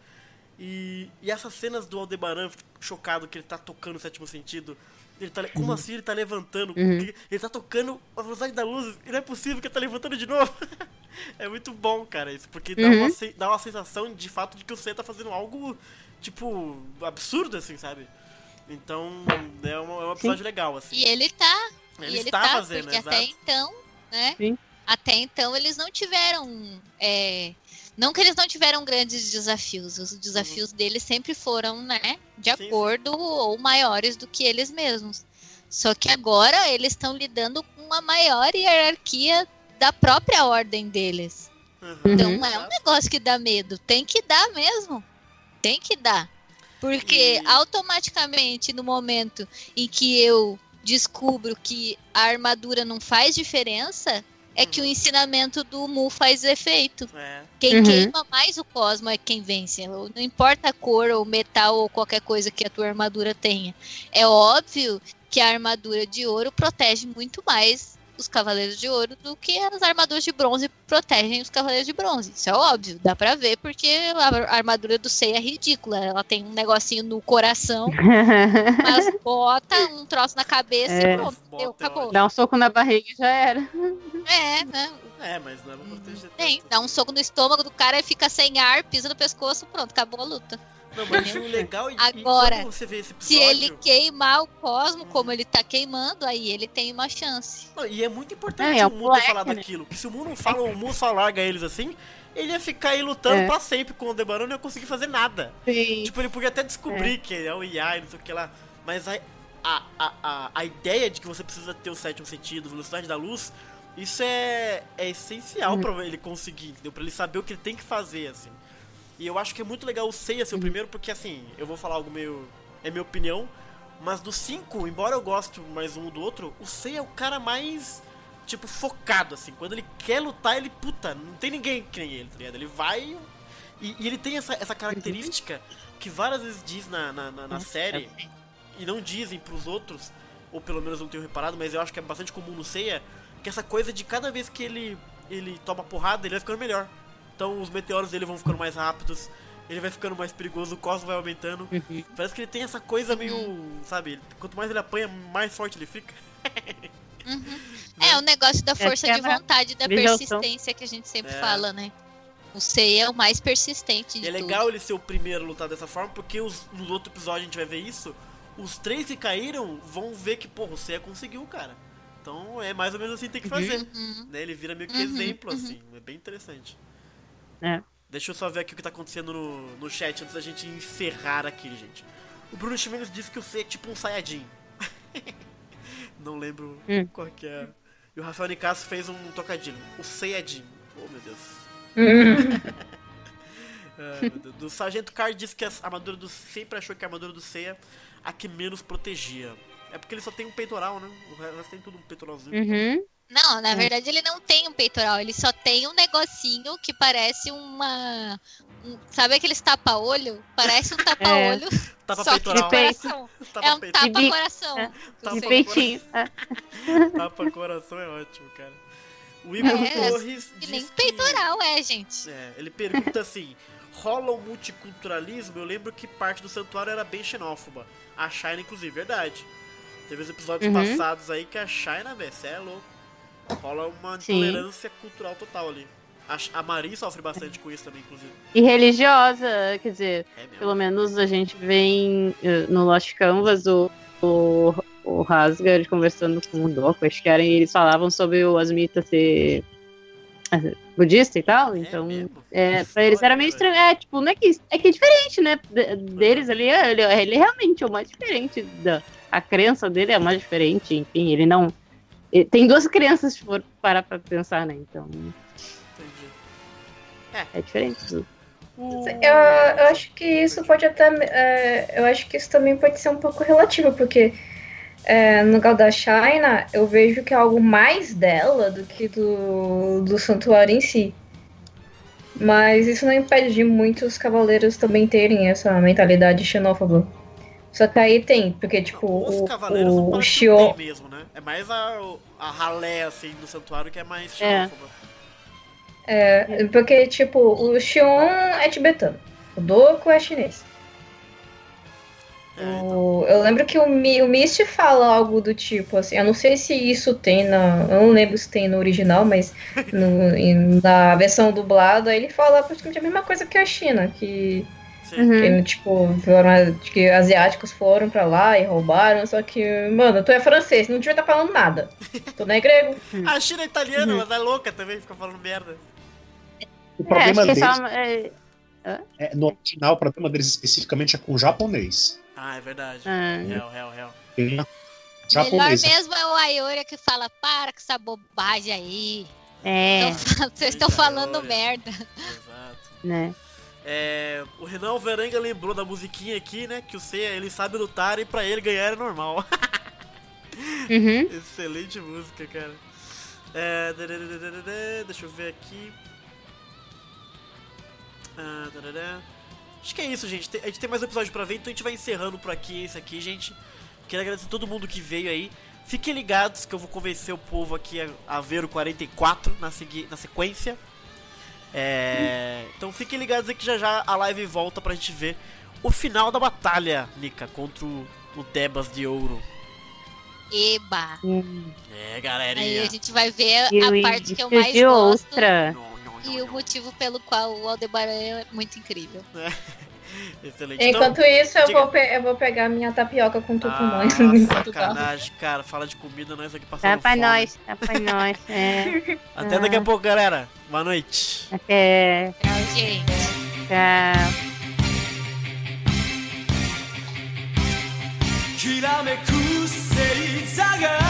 E, e essas cenas do Aldebaran, chocado que ele tá tocando o sétimo sentido. Ele tá, como Uhum. assim ele tá levantando? Uhum. Ele, ele tá tocando a velocidade da luz e não é possível que ele tá levantando de novo. é muito bom, cara, isso. Porque dá, Uhum. uma, dá uma sensação de fato de que o C tá fazendo algo, tipo, absurdo, assim, sabe? Então, é um, é um episódio legal, assim. E ele tá. Ele e ele está tá, fazendo, porque exato. até então, né? Sim. Até então eles não tiveram. é, não que eles não tiveram grandes desafios. Os desafios Uhum. deles sempre foram, né? De acordo ou maiores do que eles mesmos. Só que agora eles estão lidando com uma maior hierarquia da própria ordem deles. Então Uhum. é um negócio que dá medo. Tem que dar mesmo. Tem que dar. Porque automaticamente, no momento em que eu descubro que a armadura não faz diferença, é que o ensinamento do Mu faz efeito. É. Quem Uhum. queima mais o cosmo é quem vence. Não importa a cor ou metal ou qualquer coisa que a tua armadura tenha. É óbvio que a armadura de ouro protege muito mais os cavaleiros de ouro do que as armaduras de bronze protegem os cavaleiros de bronze. Isso é óbvio, dá pra ver porque a armadura do Sei é ridícula. Ela tem um negocinho no coração, mas bota um troço na cabeça É. e pronto, deu, acabou. Dá um soco na barriga e já era. É, né? É, mas não é pra proteger. Tem, dá um soco no estômago do cara e fica sem ar, pisa no pescoço, pronto, acabou a luta. Não, mas o legal e, Agora, e você vê esse Se episódio... ele queimar o cosmo como ele tá queimando, aí ele tem uma chance. Não, e é muito importante É, é o Mu ter moleque, falado né? daquilo. Que se o Mu não fala, o Mu só larga eles assim, ele ia ficar aí lutando É. pra sempre com o Aldebaran e não ia conseguir fazer nada. Sim. Tipo, ele podia até descobrir que é o IA e não sei o que lá. Mas a, a, a, a, ideia de que você precisa ter o sétimo sentido, velocidade da luz, isso é, é essencial Uhum. pra ele conseguir, entendeu? Pra ele saber o que ele tem que fazer, assim. E eu acho que é muito legal o Seiya ser o primeiro, porque assim, eu vou falar algo meio. É minha opinião. Mas dos cinco, embora eu goste mais um do outro, o Seiya é o cara mais. Tipo, focado, assim. Quando ele quer lutar, ele. Puta, não tem ninguém que nem ele, tá ligado? Ele vai. E, e ele tem essa, essa característica que várias vezes diz na, na, na- na série, e não dizem pros outros, ou pelo menos não tenho reparado, mas eu acho que é bastante comum no Seiya, que essa coisa de cada vez que ele, ele toma porrada, ele vai ficando melhor. Então os meteoros dele vão ficando mais rápidos, ele vai ficando mais perigoso, o cosmo vai aumentando. Parece que ele tem essa coisa meio, sabe, quanto mais ele apanha, mais forte ele fica. É, o negócio da força Essa é de vontade, da persistência que a gente sempre É. fala, né? O Seiya é o mais persistente de E é tudo. legal ele ser o primeiro a lutar dessa forma, porque os, nos outros episódios a gente vai ver isso. Os três que caíram vão ver que, porra, o Seiya conseguiu, cara. Então é mais ou menos assim que tem que fazer. Uhum. Né? Ele vira meio que Uhum, exemplo, uhum. assim. É bem interessante. É. Deixa eu só ver aqui o que tá acontecendo no, no chat antes da gente encerrar aqui, gente. O Bruno Chimenez disse que o Seiya é tipo um Saiyajin. Não lembro Hum. qual que é. E o Rafael Nicasso fez um trocadilho. O Saiyajin. Oh, meu Deus. Meu Deus. Do Sargento Card disse que a armadura do sempre achou que a armadura do Seiya a que menos protegia. É porque ele só tem um peitoral, né? O resto tem tudo um peitoralzinho. Uhum. Não, na Hum. verdade ele não tem um peitoral, ele só tem um negocinho que parece uma. um- sabe aqueles tapa-olho? Parece um tapa-olho. Tapa só que de peitoral. coração. Tapa É um tapa-coração. É. Tapa De peitinho. É. Tapa coração é ótimo, cara. O Igor É, Torres E diz nem que... peitoral é, gente. É, ele pergunta assim: rola o multiculturalismo? Eu lembro que parte do santuário era bem xenófoba. A China, inclusive, verdade. Teve os episódios Uhum. passados aí que a China, velho, é louco. Rola uma Sim. intolerância cultural total ali. A, a Mari sofre bastante com isso também, inclusive. E religiosa, quer dizer, É pelo menos a gente vê em, eh, no Lost Canvas o, o, o Hasgard conversando com o Doku, acho que era, e eles falavam sobre o Asmita ser eh, budista e tal, então mesmo? é, pra eles era meio estranho, é, tipo, não é que, é que é diferente, né, de- deles ali, é, ele, ele realmente é o mais diferente, da, a crença dele é a mais diferente, enfim, ele não, tem duas crianças, se for parar pra pensar, né, então Entendi. é diferente. O- Eu, eu acho que isso pode até. é, eu acho que isso também pode ser um pouco relativo, porque é, no caso da China, eu vejo que é algo mais dela do que do, do santuário em si. Mas isso não impede de muitos cavaleiros também terem essa mentalidade xenófoba. Só que aí tem, porque tipo, Os o, cavaleiros o, o não Xion. tem mesmo, né? É mais a, a ralé, assim, do santuário que é mais É. xenófoba. É, porque, tipo, o Xion é tibetano, o Doku é chinês. É, então. O- eu lembro que o, Mi, o Mist fala algo do tipo, assim, eu não sei se isso tem na. Eu não lembro se tem no original, mas no- na versão dublada ele fala praticamente a mesma coisa que a China, que, Sim. Uhum. que, tipo, foram, que asiáticos foram pra lá e roubaram, só que, mano, tu é francês, não devia estar falando nada. Tu não é grego. A China é italiana, Uhum. ela é louca também, fica falando merda. O É, problema acho que deles, só, é, é, no original, o problema deles especificamente é com o japonês. Ah, é verdade. Ah. Real, real, real. Tem Melhor japonês. mesmo é o Ayora que fala, para com essa bobagem aí. é, Vocês estão falando merda. Exato. né, É, o Renan Veranga lembrou da musiquinha aqui, né? Que o Seiya, ele sabe lutar e pra ele ganhar é normal. uhum. Excelente música, cara. É, deixa eu ver aqui. Ah. Acho que é isso, gente. A gente tem mais um episódio pra ver, então a gente vai encerrando por aqui esse aqui, gente. Quero agradecer a todo mundo que veio aí. Fiquem ligados que eu vou convencer o povo aqui a, a ver o 44 na, segui na sequência. É, então fiquem ligados aí que já já a live volta pra gente ver o final da batalha, Nika, contra o, o Debas de Ouro. Eba. É, Aí galerinha. a gente vai ver E o a parte que eu mais de gosto outra. e o motivo pelo qual o Aldebaran é muito incrível. Excelente. Então, Enquanto então, isso, eu vou, eu vou pegar minha tapioca com tucumã. Ah, sacanagem, cara. Fala de comida, nós aqui passando Dá pra fome. nós, dá pra nós. É. Até daqui a ah. pouco, galera. Boa noite. Até. Tchau, gente. Tchau. きらめく星座が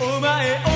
お前を